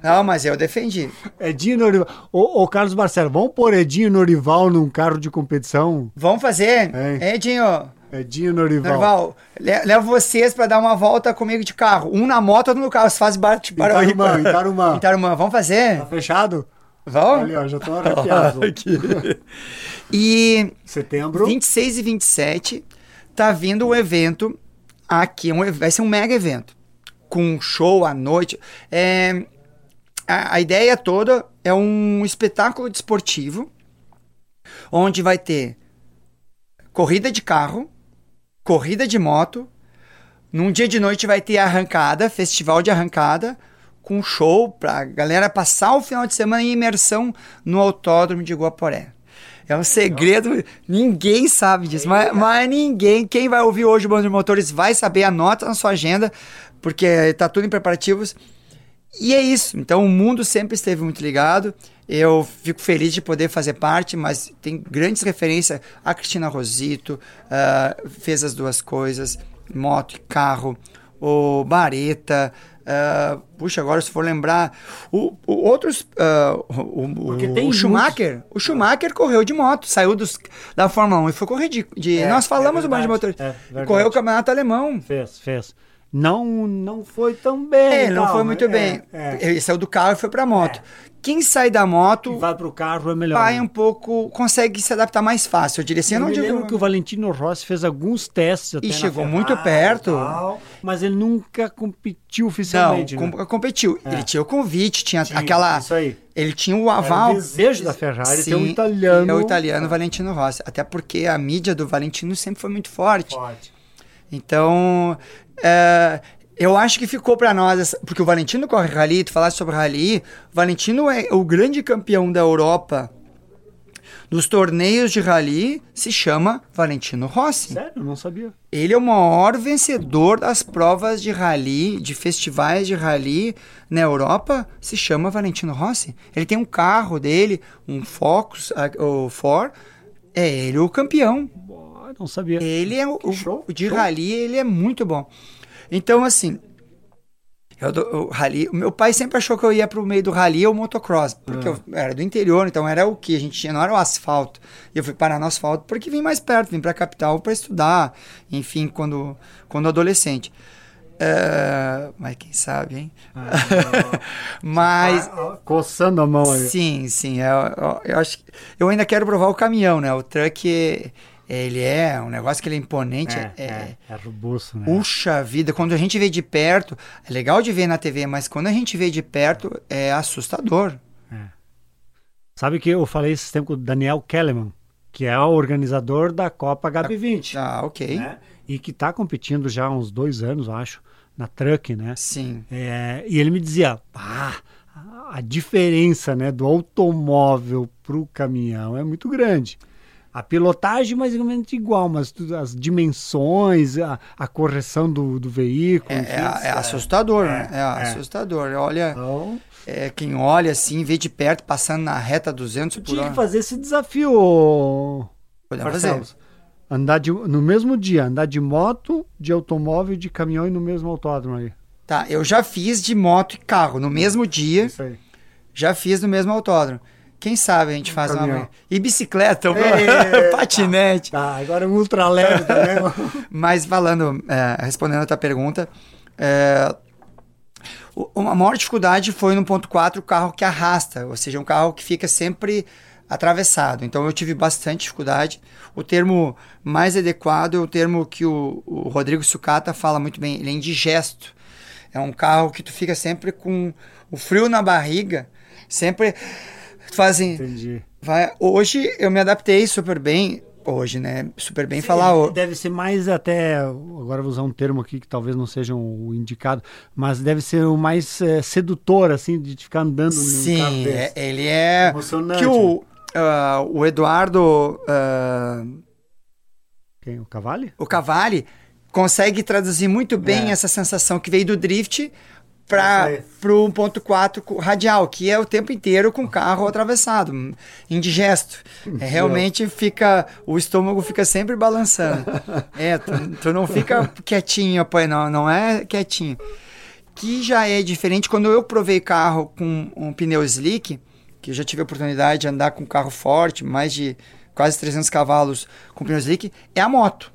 Não, mas eu defendi. Edinho Norival. Ô, ô, Carlos Barcelo, vamos pôr Edinho Norival num carro de competição? Vamos fazer? É. Edinho, Edinho Norival. Norval, le- levo vocês pra dar uma volta comigo de carro. Um na moto, outro no carro. Você faz bate para Em Tarumã, em Tarumã. Em Tarumã. Vamos fazer? Tá fechado? Vamos? Ali, ó, já tô arrepiado. E Setembro. 26 e 27 tá vindo um evento aqui, um, vai ser um mega evento, com um show à noite. É, a, a ideia toda é um espetáculo desportivo, onde vai ter corrida de carro, corrida de moto, num dia de noite vai ter arrancada, festival de arrancada, com show pra galera passar o final de semana em imersão no autódromo de Guaporé. É um segredo, ninguém sabe disso, mas, mas ninguém, quem vai ouvir hoje o Bando de Motores vai saber, anota na sua agenda, porque tá tudo em preparativos. E é isso, então o mundo sempre esteve muito ligado, eu fico feliz de poder fazer parte, mas tem grandes referências, a Cristina Rosito ah, fez as duas coisas, moto e carro, o Bareta, ah, puxa, agora se for lembrar, o, o- outros, ah, o, o- o- tem o Schumacher, o Schumacher correu de moto, saiu dos, da Fórmula 1 e foi correr de, de É, nós falamos é do Band de verdade, Motores, é verdade. correu o campeonato alemão. Fez, fez. Não não foi tão bem. É, não tal, foi muito é, bem. É, Ele saiu do carro e foi pra moto. Quem sai da moto E vai pro carro é melhor. vai um pouco, consegue se adaptar mais fácil. Eu diria assim, eu não digo... lembro que o Valentino Rossi fez alguns testes até E chegou Ferrari muito perto. tal, mas ele nunca competiu Não, oficialmente. com- né? competiu. É. Ele tinha o convite, tinha, Tinha, aquela... Isso aí. Ele tinha o Era aval. o desejo da Ferrari ter um italiano. É o italiano Valentino Rossi. Até porque a mídia do Valentino sempre foi muito forte. Forte. Então, é, eu acho que ficou para nós, porque o Valentino corre rally, tu falaste sobre rally, o Valentino é o grande campeão da Europa nos torneios de rally, se chama Valentino Rossi. Sério? Não sabia. Ele é o maior vencedor das provas de rally, de festivais de rally na Europa, se chama Valentino Rossi. Ele tem um carro dele, um Focus, o Ford, é ele o campeão. Não sabia. Ele é o, show, o de show. rally, ele é muito bom. Então, assim, eu o rally, o meu pai sempre achou que eu ia pro meio do rally ou motocross, porque Ah. eu era do interior, então era o que a gente tinha, não era o asfalto. E eu fui parar no asfalto porque vim mais perto, vim pra capital para estudar, enfim, quando, quando adolescente. É, mas quem sabe, hein? mas. Ah, coçando a mão aí. Sim, sim. Eu, eu, eu acho que eu ainda quero provar o caminhão, né? O truck, ele é um negócio que ele é imponente. É, É, é, é robusto, né? Puxa vida, quando a gente vê de perto, é legal de ver na TV, mas quando a gente vê de perto, é assustador. Sabe que eu falei esse tempo com o Daniel Kellerman, que é o organizador da Copa HB20. Ah, ok. né? E que está competindo já há uns dois anos, acho, na Truck, né? Sim. É, e ele me dizia, ah, a diferença né, do automóvel para o caminhão é muito grande. A pilotagem mais ou menos igual, mas as dimensões, a, a correção do, do veículo. É, enfim, é- é assustador, né? É, é. assustador. Olha, Então, é, quem olha assim, vê de perto, passando na reta 200 tu por tinha que hora. fazer esse desafio. Barcelos. Andar de, no mesmo dia, andar de moto, de automóvel e de caminhão e no mesmo autódromo aí. Tá, eu já fiz de moto e carro no mesmo dia. Isso aí. Já fiz no mesmo autódromo. Quem sabe a gente faz uma. caminhão. E bicicleta, Eita. patinete. Tá, agora um ultra leve também. Mas falando, é, respondendo a tua pergunta, é, a maior dificuldade foi no ponto 4 o carro que arrasta, ou seja, um carro que fica sempre atravessado. Então eu tive bastante dificuldade. O termo mais adequado é o termo que o, o Rodrigo Sucata fala muito bem, ele é indigesto. É um carro que tu fica sempre com o frio na barriga, sempre tu faz assim, Entendi. vai, hoje eu me adaptei super bem, hoje, né? Super bem falar o- Deve ser mais até. Agora vou usar um termo aqui que talvez não seja o indicado, mas deve ser o mais eh, sedutor, assim, de ficar andando Sim, é- ele é. Emocionante, Que o, ah, o Eduardo, ah, Quem? O Cavalli? o Cavalli, consegue traduzir muito bem É. essa sensação que veio do drift para o 1.4 radial, que é o tempo inteiro com o carro atravessado, indigesto. É, realmente fica, o estômago fica sempre balançando. é, tu, tu não fica quietinho, apoio, não, não é quietinho. Que já é diferente quando eu provei carro com um pneu slick, que eu já tive a oportunidade de andar com um carro forte, mais de quase 300 cavalos com pneu slick, é a moto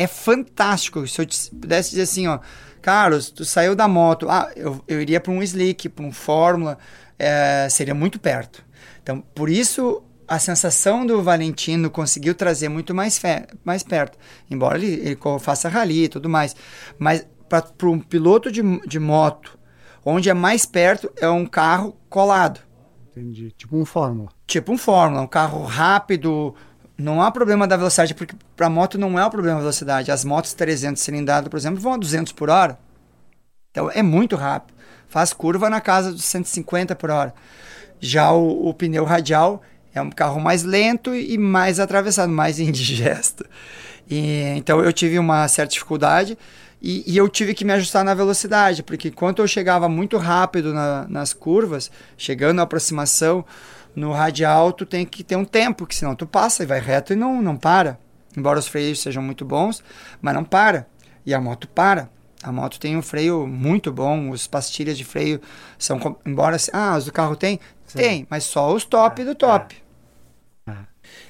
é fantástico. Se eu pudesse dizer assim, ó, Carlos, tu saiu da moto, ah, eu, eu iria para um slick, para um Fórmula, é, seria muito perto. Então, por isso a sensação do Valentino conseguiu trazer muito mais, fe- mais perto, embora ele, ele faça rally e tudo mais. Mas para um piloto de, de moto, onde é mais perto é um carro colado. Entendi. Tipo um Fórmula. Tipo um Fórmula, um carro rápido. Não há problema da velocidade, porque para moto não é o problema da velocidade. As motos 300 cilindradas, por exemplo, vão a 200 por hora. Então é muito rápido. Faz curva na casa dos 150 por hora. Já o, o pneu radial é um carro mais lento e mais atravessado, mais indigesto. E, então eu tive uma certa dificuldade e, e eu tive que me ajustar na velocidade, porque enquanto eu chegava muito rápido na- nas curvas, chegando à aproximação, no radial tu tem que ter um tempo, que senão tu passa e vai reto e não, não para. Embora os freios sejam muito bons, mas não para. E a moto para. A moto tem um freio muito bom, os pastilhas de freio são, embora, ah, os do carro tem? Tem, mas só os top do top. É.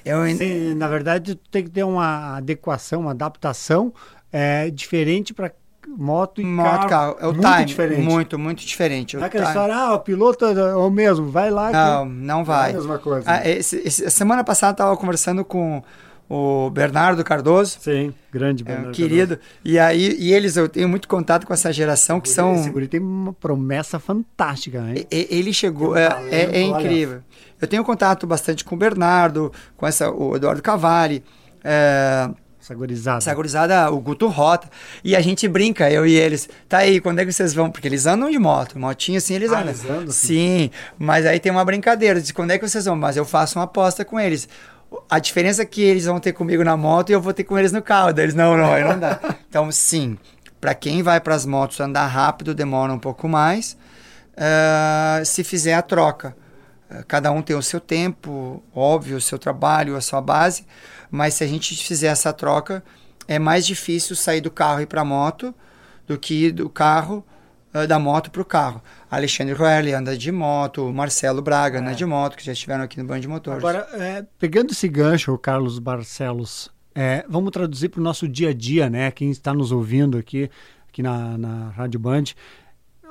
Eu, ainda- Sim, na verdade, tu tem que ter uma adequação, uma adaptação é, diferente para moto e Moto, carro, É o muito time, diferente. Muito, muito diferente. Não O é aquela história, ah, o piloto é o mesmo, vai lá. Não, que... não vai. É a mesma coisa. Ah, esse- esse- semana passada eu estava conversando com o Bernardo Cardoso, Sim, grande. é, Bernardo um querido, e aí e eles eu tenho muito contato com essa geração que são Esse guri tem uma promessa fantástica? E- e- Ele chegou, um é, é- é olha. incrível. Eu tenho contato bastante com o Bernardo, com essa, o Eduardo Cavalli, é, Essa gurizada. essa gurizada, o Guto Rota, e a gente brinca, eu e eles. Tá aí, quando é que vocês vão? Porque eles andam de moto, motinha assim eles Ah, andam. eles andam, assim? Sim, mas aí tem uma brincadeira de quando é que vocês vão, mas eu faço uma aposta com eles. A diferença é que eles vão ter comigo na moto e eu vou ter com eles no carro. Daí Eles, não, não, aí não dá. Então, sim, para quem vai para as motos andar rápido, demora um pouco mais. ah, se fizer a troca. Ah, Cada um tem o seu tempo, óbvio, o seu trabalho, a sua base, mas se a gente fizer essa troca, é mais difícil sair do carro e ir para a moto do que do carro da moto para o carro. Alexandre Roelli anda de moto, o Marcelo Braga anda de moto, que já estiveram aqui no Band de Motores. Agora, é, pegando esse gancho, Carlos Barcelos, é, vamos traduzir para o nosso dia a dia, né? Quem está nos ouvindo aqui, aqui na, na Rádio Band.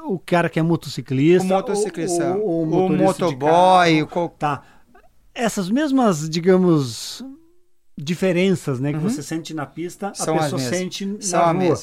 O cara que é motociclista. o motociclista, o, o, o, de motoboy, o Tá. Essas mesmas, digamos, diferenças né, que você sente na pista, Uhum. São a pessoa sente São na rua.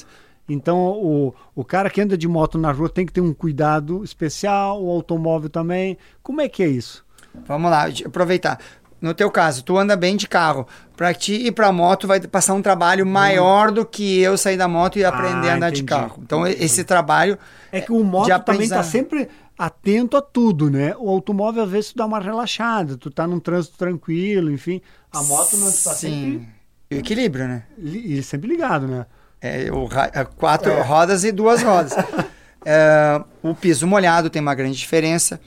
Então, o, o cara que anda de moto na rua tem que ter um cuidado especial, o automóvel também. Como é que é isso? Vamos lá, de- aproveitar. No teu caso, tu anda bem de carro. Pra ti ir pra moto vai passar um trabalho maior do que eu sair da moto e aprender a andar de entendi. carro. Então, esse trabalho. É que o moto de também está sempre atento a tudo, né? O automóvel, às vezes, tu dá uma relaxada, tu tá num trânsito tranquilo, enfim. A moto não está sempre, E o equilíbrio, né? li- sempre ligado, né? É, o é, quatro rodas e duas rodas. É, o piso molhado tem uma grande diferença.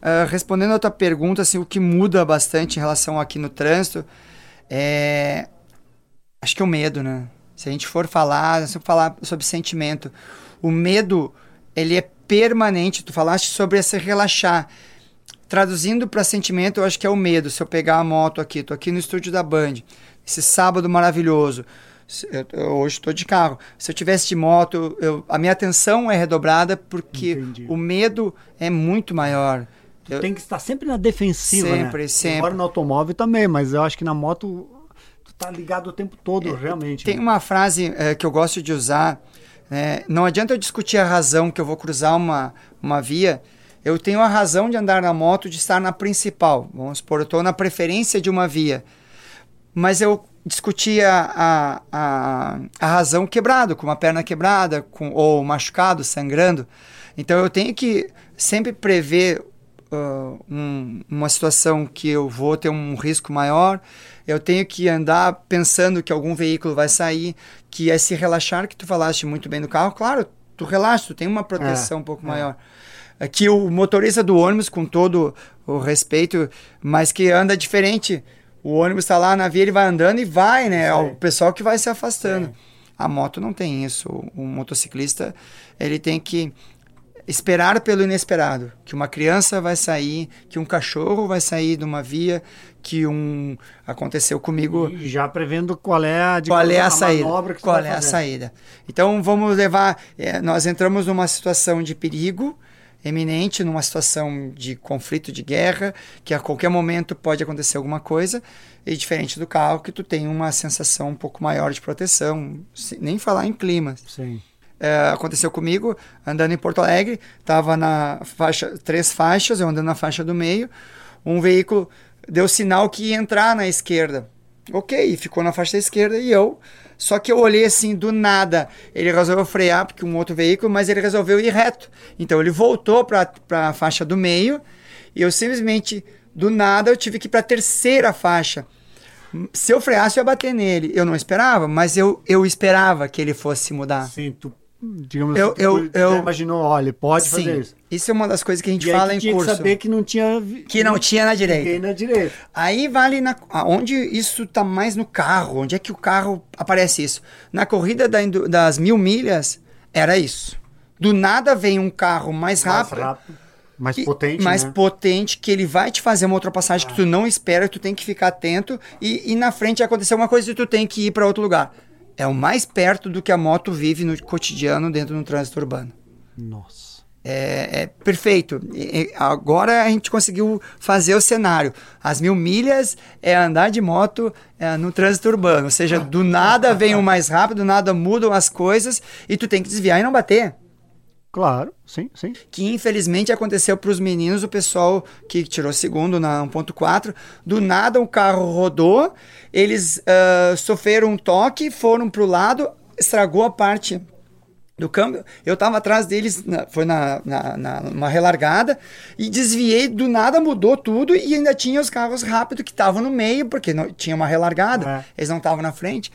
É, respondendo a tua pergunta, assim, o que muda bastante em relação aqui no trânsito é. Acho que é o medo, né? Se a gente for falar, se eu falar sobre sentimento, o medo, ele é permanente. Tu falaste sobre esse relaxar. Traduzindo para sentimento, eu acho que é o medo. Se eu pegar a moto aqui, tô aqui no estúdio da Band, esse sábado maravilhoso. eu- eu hoje estou de carro. Se eu tivesse de moto, eu- a minha atenção é redobrada porque Entendi. o medo é muito maior. Tu Eu- tem que estar sempre na defensiva, Sempre, né? sempre. Embora no automóvel também, mas eu acho que na moto tu tá ligado o tempo todo, realmente. Tem né? uma frase eh, que eu gosto de usar. Né? não adianta eu discutir a razão que eu vou cruzar uma, uma via. Eu tenho a razão de andar na moto, de estar na principal. Vamos supor, eu estou na preferência de uma via. Mas eu discuti a, a, a, a razão quebrado, com uma perna quebrada, com, ou machucado, sangrando. Então eu tenho que sempre prever ah, um- uma situação que eu vou ter um risco maior, eu tenho que andar pensando que algum veículo vai sair, que é se relaxar, que tu falaste muito bem no carro, claro, tu relaxa, tu tem uma proteção É, um pouco é. maior. É Que o motorista do ônibus, com todo o respeito, mas que anda diferente, o ônibus está lá na via, ele vai andando e vai, né? É o pessoal que vai se afastando. A moto não tem isso. O motociclista, ele tem que esperar pelo inesperado, que uma criança vai sair, que um cachorro vai sair de uma via, que um aconteceu comigo, E já prevendo qual é a, qual é a, saída, manobra que tu qual é a fazer. saída. Então vamos levar, é, nós entramos numa situação de perigo eminente, numa situação de conflito, de guerra, que a qualquer momento pode acontecer alguma coisa, e diferente do carro que tu tem uma sensação um pouco maior de proteção, nem falar em clima. Sim. É, aconteceu comigo, andando em Porto Alegre, estava na faixa, três faixas, eu andando na faixa do meio, um veículo deu sinal que ia entrar na esquerda. Ok, ficou na faixa da esquerda e eu. Só que eu olhei assim, do nada, ele resolveu frear, porque um outro veículo, mas ele resolveu ir reto. Então ele voltou para a faixa do meio e eu simplesmente, do nada, eu tive que ir para a terceira faixa. Se eu freasse, eu ia bater nele. Eu não esperava, mas eu, eu esperava que ele fosse mudar. Sim, tu, digamos Eu- assim, eu- imaginou, olha, pode fazer isso. Isso é uma das coisas que a gente E fala em tinha curso. que saber que não tinha... Que não tinha na direita. Na direita. Aí vale na, onde isso tá mais no carro, onde é que o carro aparece isso? Na corrida da das mil milhas, era isso. Do nada vem um carro mais rápido, Mais rápido, mais que- potente, mais né? potente, que ele vai te fazer uma ultrapassagem que tu não espera, tu tem que ficar atento e, e na frente aconteceu uma coisa e tu tem que ir para outro lugar. É o mais perto do que a moto vive no cotidiano dentro do trânsito urbano. Nossa. É, é perfeito. E, agora a gente conseguiu fazer o cenário. As mil milhas é andar de moto é, no trânsito urbano. Ou seja, do nada vem o mais rápido, do nada mudam as coisas e tu tem que desviar e não bater. Claro, sim, sim. Que infelizmente aconteceu para os meninos, o pessoal que tirou segundo na 1.4. Do nada o carro rodou, eles uh, sofreram um toque, foram para o lado, estragou a parte do câmbio. Eu tava atrás deles, na, foi na, na, na, numa relargada, e desviei, do nada mudou tudo, e ainda tinha os carros rápidos que estavam no meio, porque não, tinha uma relargada, É. eles não estavam na frente.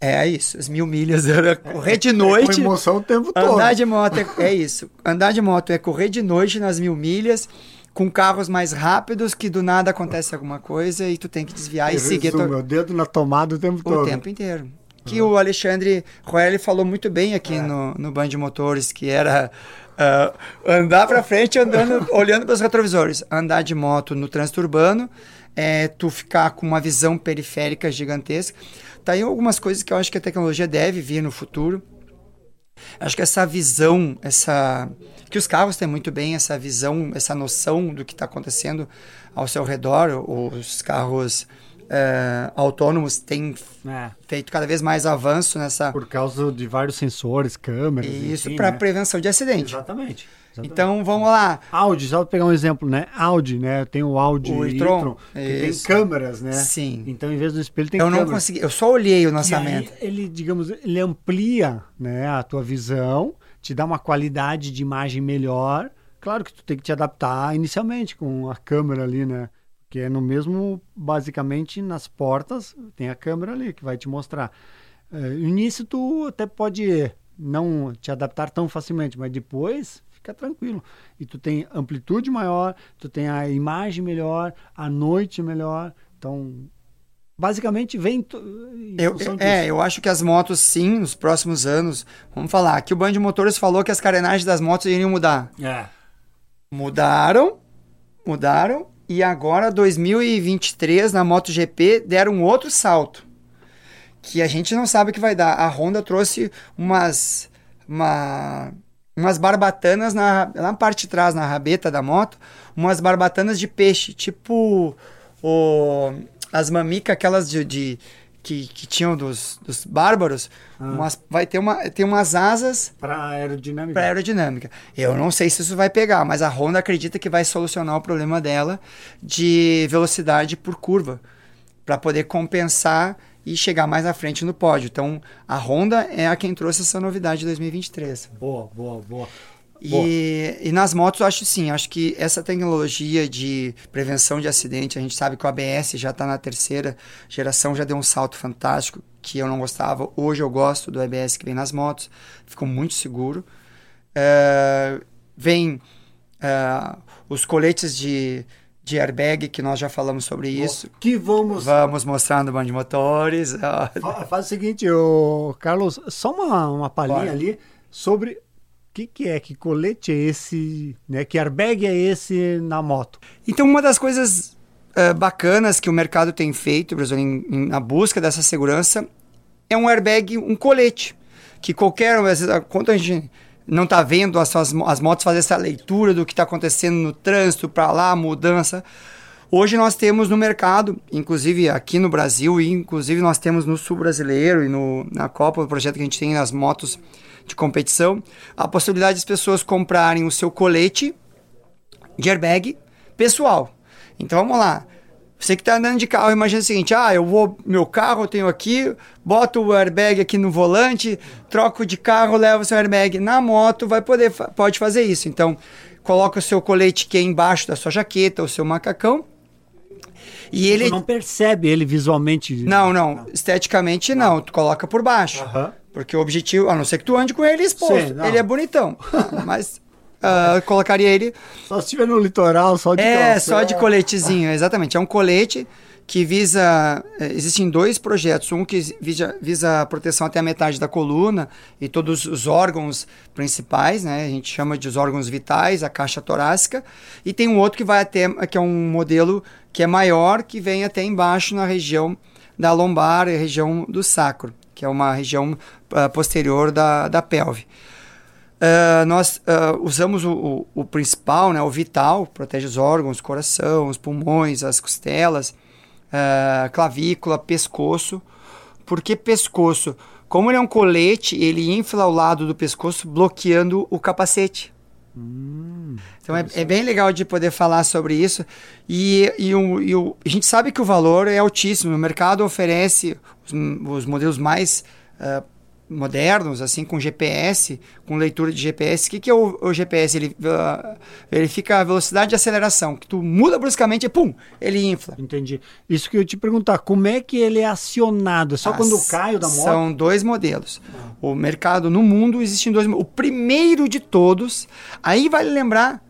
É isso, as mil milhas era correr de noite. Com emoção o tempo todo. Andar de moto é, é isso. Andar de moto é correr de noite nas mil milhas, com carros mais rápidos, que do nada acontece alguma coisa e tu tem que desviar e seguir tua- meu dedo na tomada o tempo o todo. tempo inteiro. Que o Alexandre Roelli falou muito bem aqui no, no Band de Motores, que era ah, andar para frente andando, olhando para os retrovisores. Andar de moto no trânsito urbano, é tu ficar com uma visão periférica gigantesca. Tá aí algumas coisas que eu acho que a tecnologia deve vir no futuro. Acho que essa visão, essa que os carros têm muito bem essa visão, essa noção do que está acontecendo ao seu redor. Os carros eh, autônomos têm É, feito cada vez mais avanço nessa por causa de vários sensores, câmeras. isso para né? prevenção de acidente. Exatamente. Exatamente. Então vamos lá. Audi, só pra pegar um exemplo, né? Audi, né? Tem o Audi O e-tron, e-tron, que tem câmeras, né? Sim. Então, em vez do espelho, tem eu não câmera. consegui, eu só olhei o E lançamento. aí, ele, digamos, ele amplia né, a tua visão, te dá uma qualidade de imagem melhor. Claro que tu tem que te adaptar inicialmente com a câmera ali, né? Que é no mesmo, basicamente, nas portas, tem a câmera ali que vai te mostrar. Eh, No início tu até pode não te adaptar tão facilmente, mas depois fica tranquilo. E tu tem amplitude maior, tu tem a imagem melhor, a noite melhor. Então, basicamente vem tu- em Eu, é, eu acho que as motos, sim, nos próximos anos. Vamos falar, que o Band de Motores falou que as carenagens das motos iriam mudar. É. Mudaram, mudaram, e agora 2023 na MotoGP deram um outro salto. Que a gente não sabe o que vai dar. A Honda trouxe umas. Uma, umas barbatanas na, lá na parte de trás, na rabeta da moto, umas barbatanas de peixe, tipo o, as mamicas, aquelas de, de- que, que tinham dos, dos bárbaros. Umas- vai ter uma, tem umas asas Para aerodinâmica. para aerodinâmica. Eu não sei se isso vai pegar, mas a Honda acredita que vai solucionar o problema dela de velocidade por curva, para poder compensar e chegar mais à frente no pódio. Então, a Honda é a quem trouxe essa novidade de 2023. Boa, boa, boa. E, e nas motos, eu acho sim, acho que essa tecnologia de prevenção de acidente, a gente sabe que o ABS já está na terceira geração, já deu um salto fantástico, que eu não gostava. Hoje eu gosto do ABS que vem nas motos, ficou muito seguro. É, vem é, os coletes de, de airbag, que nós já falamos sobre isso. Que vamos. Vamos mostrar no Band de Motores. Faz o seguinte, ô, Carlos, só uma, uma palhinha ali sobre o que, que é, que colete é esse, né? Que airbag é esse na moto? Então, uma das coisas eh, bacanas que o mercado tem feito, Brasil, em- em- na busca dessa segurança, é um airbag, um colete. Que qualquer. às vezes, Quando a gente não está vendo as, as motos fazer essa leitura do que está acontecendo no trânsito, para lá, mudança. Hoje nós temos no mercado, inclusive aqui no Brasil, e inclusive nós temos no sul brasileiro e no, na Copa, o projeto que a gente tem nas motos de competição, a possibilidade das pessoas comprarem o seu colete de airbag pessoal. Então vamos lá. Você que está andando de carro, imagina o seguinte: ah, eu vou, meu carro eu tenho aqui, boto o airbag aqui no volante, troco de carro, levo o seu airbag na moto, vai poder, pode fazer isso. Então, coloca o seu colete que é embaixo da sua jaqueta, o seu macacão. E ele. Não percebe ele visualmente. Não, não, esteticamente não, tu coloca por baixo. Aham. Porque o objetivo, a não ser que tu ande com ele exposto, Sim, não. ele é bonitão. mas ah, colocaria ele Só se estiver no litoral, só de é, calção. só de coletezinho, exatamente. É um colete que visa. eh, Existem dois projetos. Um que visa, visa a proteção até a metade da coluna e todos os órgãos principais, né? A gente chama de os órgãos vitais, a caixa torácica. E tem um outro que vai até. que é um modelo que é maior, que vem até embaixo na região da lombar e região do sacro. que é uma região uh, posterior da, da pelve. Uh, nós uh, usamos o, o, o, principal, né, o vital, protege os órgãos, coração, os pulmões, as costelas, uh, clavícula, pescoço. Por que pescoço? Como ele é um colete, ele infla o lado do pescoço, bloqueando o capacete. Hum, então é, é, bem legal de poder falar sobre isso. E, e, o, e o, a gente sabe que o valor é altíssimo. O mercado oferece os, os modelos mais uh, modernos, assim, com GPS, com leitura de GPS. O que, que é o, o GPS? Ele verifica a velocidade de aceleração, que tu muda bruscamente e pum, ele infla. Entendi. Isso que eu te perguntar, como é que ele é acionado? É só As, quando cai da moto? São dois modelos. Ah. O mercado no mundo existem dois. O primeiro de todos, aí vale lembrar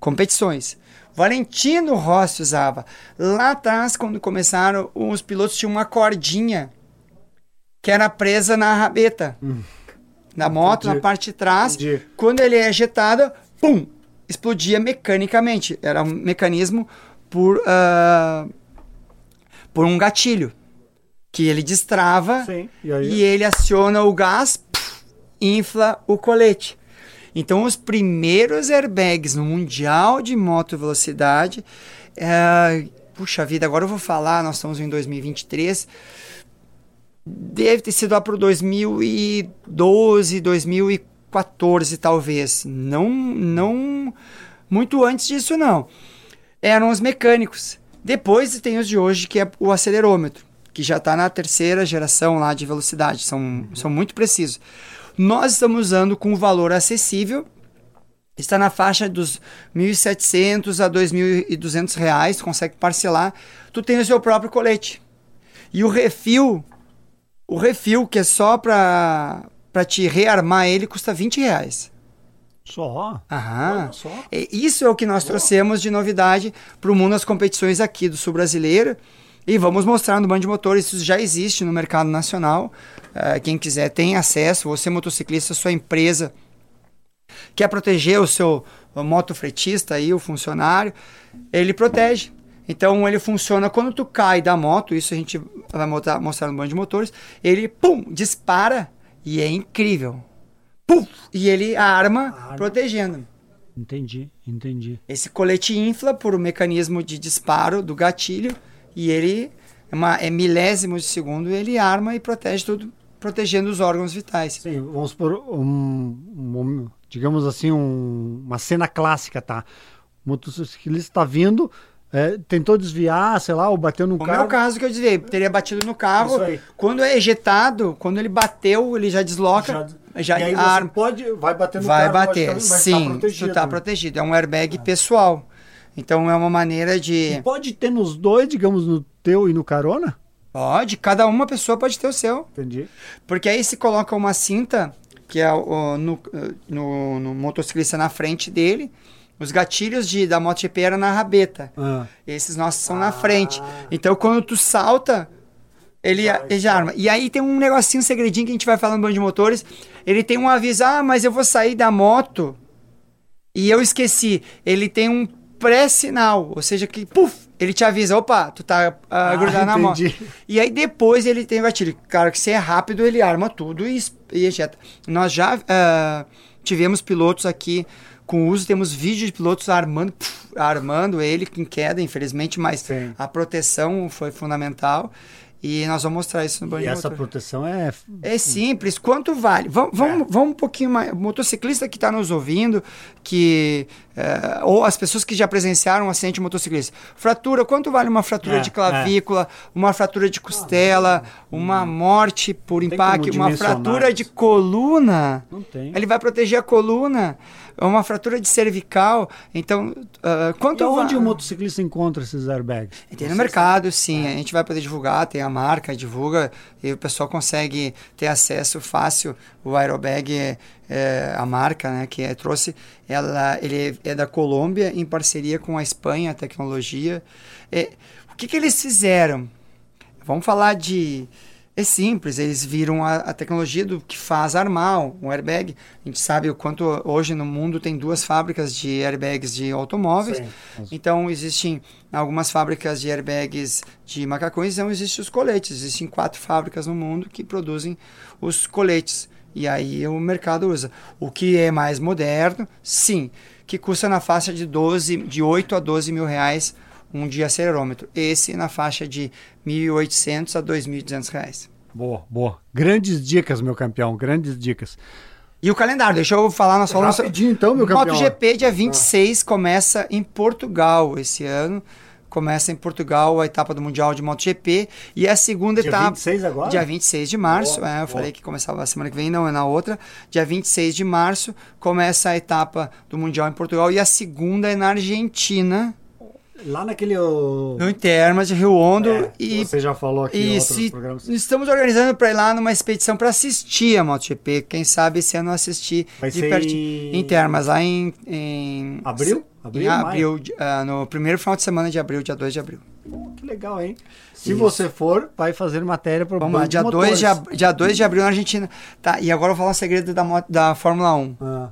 competições. Valentino Rossi usava. Lá atrás, quando começaram, os pilotos tinham uma cordinha que era presa na rabeta. Hum. Na moto, Entendi. na parte de trás. Entendi. Quando ele é ejetado, pum! Explodia mecanicamente. Era um mecanismo por, uh, por um gatilho. Que ele destrava Sim. E, e, ele aciona o gás, puf, infla o colete. Então, os primeiros airbags no Mundial de Moto Velocidade. Uh, puxa vida, agora eu vou falar, nós estamos em 2023 deve ter sido lá para 2012, 2014 talvez. Não, não muito antes disso não. Eram os mecânicos. Depois tem os de hoje que é o acelerômetro, que já está na terceira geração lá de velocidade. São, são muito precisos. Nós estamos usando com valor acessível. Está na faixa dos 1.700 a 2.200 reais, consegue parcelar. Tu tem o seu próprio colete. E o refil o refil, que é só pra, pra te rearmar ele, custa 20 reais. Só? Aham. Só. Isso é o que nós trouxemos de novidade para o mundo das competições aqui do sul brasileiro. E vamos mostrar no Band de Motores, isso já existe no mercado nacional. Uh, quem quiser tem acesso, você motociclista, sua empresa quer proteger o seu motofretista aí, o funcionário, ele protege. Então ele funciona quando tu cai da moto, isso a gente vai mostrar, no banco de motores, ele pum, dispara e é incrível. Pum, e ele arma, arma. protegendo. Entendi, entendi. Esse colete infla por um mecanismo de disparo do gatilho e ele é, uma, é milésimo de segundo, ele arma e protege tudo, protegendo os órgãos vitais. Sim, vamos por um, um digamos assim, um, uma cena clássica, tá? O motociclista está vindo, é, tentou desviar, sei lá, ou bateu no o carro. O meu caso que eu desviei, teria batido no carro. Quando é ejetado, quando ele bateu, ele já desloca. Já, já e aí você pode, vai bater no vai carro. Bater. Vai bater, sim, tu está protegido. É um airbag é. pessoal. Então é uma maneira de... E pode ter nos dois, digamos, no teu e no carona? Pode, cada uma pessoa pode ter o seu. Entendi. Porque aí se coloca uma cinta, que é o, no, no, no motociclista na frente dele, os gatilhos de, da MotoGP eram na rabeta. Ah. Esses nossos são ah. na frente. Então, quando tu salta, ele, ele já arma. E aí tem um negocinho, um segredinho que a gente vai falando no banco de motores. Ele tem um aviso, ah, mas eu vou sair da moto e eu esqueci. Ele tem um pré-sinal, ou seja, que, puf, ele te avisa, opa, tu tá uh, ah, grudado na moto. E aí depois ele tem o gatilho. Cara, que se é rápido, ele arma tudo e, e ejeta. Nós já uh, tivemos pilotos aqui com o uso, temos vídeos de pilotos armando, puf, armando ele em queda, infelizmente, mas Sim. a proteção foi fundamental. E nós vamos mostrar isso no banho. E essa proteção é. É simples. Quanto vale? Vamos, vamos, é. vamos um pouquinho mais. Motociclista que está nos ouvindo, que. É, ou as pessoas que já presenciaram um acidente motociclista. Fratura, quanto vale uma fratura é, de clavícula, é. uma fratura de costela, uma morte por impacto, uma fratura de coluna? Não tem. Ele vai proteger a coluna uma fratura de cervical. Então, uh, quanto. E onde o motociclista encontra esses airbags? Tem no mercado, sim. É. A gente vai poder divulgar, tem a marca, divulga e o pessoal consegue ter acesso fácil. O airbag é, é a marca, né, que é, trouxe, ela, ele é, da Colômbia em parceria com a Espanha, a tecnologia. É, o que, que eles fizeram? Vamos falar de É simples, eles viram a, a, tecnologia do que faz armar um airbag. A gente sabe o quanto hoje no mundo tem duas fábricas de airbags de automóveis. Sim. Então existem algumas fábricas de airbags de macacões, então existem os coletes. Existem quatro fábricas no mundo que produzem os coletes. E aí o mercado usa. O que é mais moderno, sim, que custa na faixa de 12, de 8 a 12 mil reais um de acelerômetro. Esse na faixa de 1.800 a 2.200 reais. Boa, boa. Grandes dicas, meu campeão, grandes dicas. E o calendário, deixa eu falar, nós falamos... Rapidinho então, meu campeão. MotoGP dia 26 ah. começa em Portugal esse ano. Começa em Portugal a etapa do Mundial de MotoGP e a segunda dia etapa... Dia 26 agora? Dia 26 de março, boa, é, eu boa. falei que começava a semana que vem, não, é na outra. Dia 26 de março começa a etapa do Mundial em Portugal e a segunda é na Argentina, Lá naquele. O... No Intermas de Rio Hondo. É, e você já falou aqui e se, programas. Estamos organizando para ir lá numa expedição para assistir a MotoGP. Quem sabe esse ano assistir Vai de pertinho. Em Termas, lá em. em abril? Abril, em abril uh, no primeiro final de semana de abril, dia 2 de abril. Pô, que legal, hein? Se Isso. você for, vai fazer matéria para o Vamos dia 2 de, dia 2 de abril na Argentina. Tá, e agora eu vou falar um segredo da, da Fórmula 1. Ah.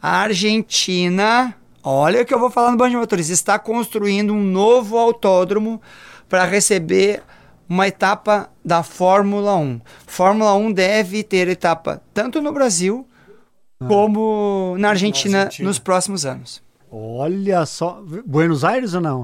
A Argentina Olha o que eu vou falar no Band de Motores. Está construindo um novo autódromo para receber uma etapa da Fórmula 1. Fórmula 1 deve ter etapa tanto no Brasil ah. como na Argentina, na Argentina, nos próximos anos. Olha só. Buenos Aires ou não?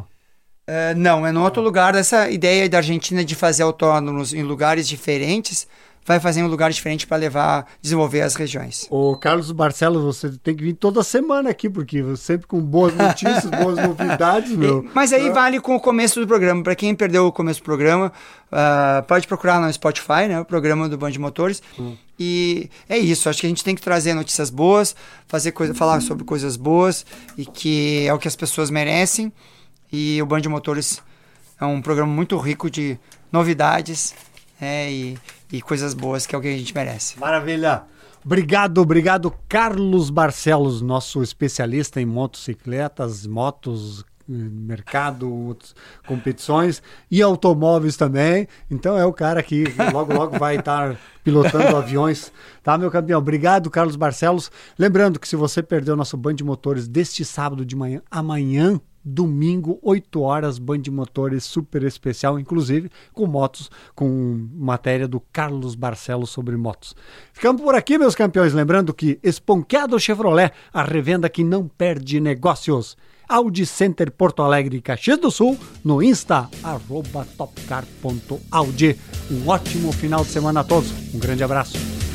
Uh, não, é no outro lugar. Essa ideia da Argentina de fazer autódromos em lugares diferentes vai fazer um lugar diferente para levar, desenvolver as regiões. O Carlos Barcelos, você tem que vir toda semana aqui, porque sempre com boas notícias, boas novidades, meu. E, mas aí ah. vale com o começo do programa. Para quem perdeu o começo do programa, uh, pode procurar no Spotify, né, o programa do Band Motores. Hum. E é isso, acho que a gente tem que trazer notícias boas, fazer coisa, falar sobre coisas boas e que é o que as pessoas merecem. E o Band Motores é um programa muito rico de novidades é, e e coisas boas, que é o que a gente merece. Maravilha! Obrigado, obrigado, Carlos Barcelos, nosso especialista em motocicletas, motos, mercado, competições e automóveis também. Então é o cara que logo logo vai estar pilotando aviões, tá, meu campeão? Obrigado, Carlos Barcelos. Lembrando que se você perdeu nosso Band de Motores deste sábado de manhã, amanhã domingo, 8 horas, Band Motores super especial, inclusive com motos, com matéria do Carlos Barcelos sobre motos. Ficamos por aqui, meus campeões. Lembrando que Esponqueado Chevrolet, a revenda que não perde negócios. Audi Center Porto Alegre, Caxias do Sul, no Insta, topcar.audi. Um ótimo final de semana a todos. Um grande abraço.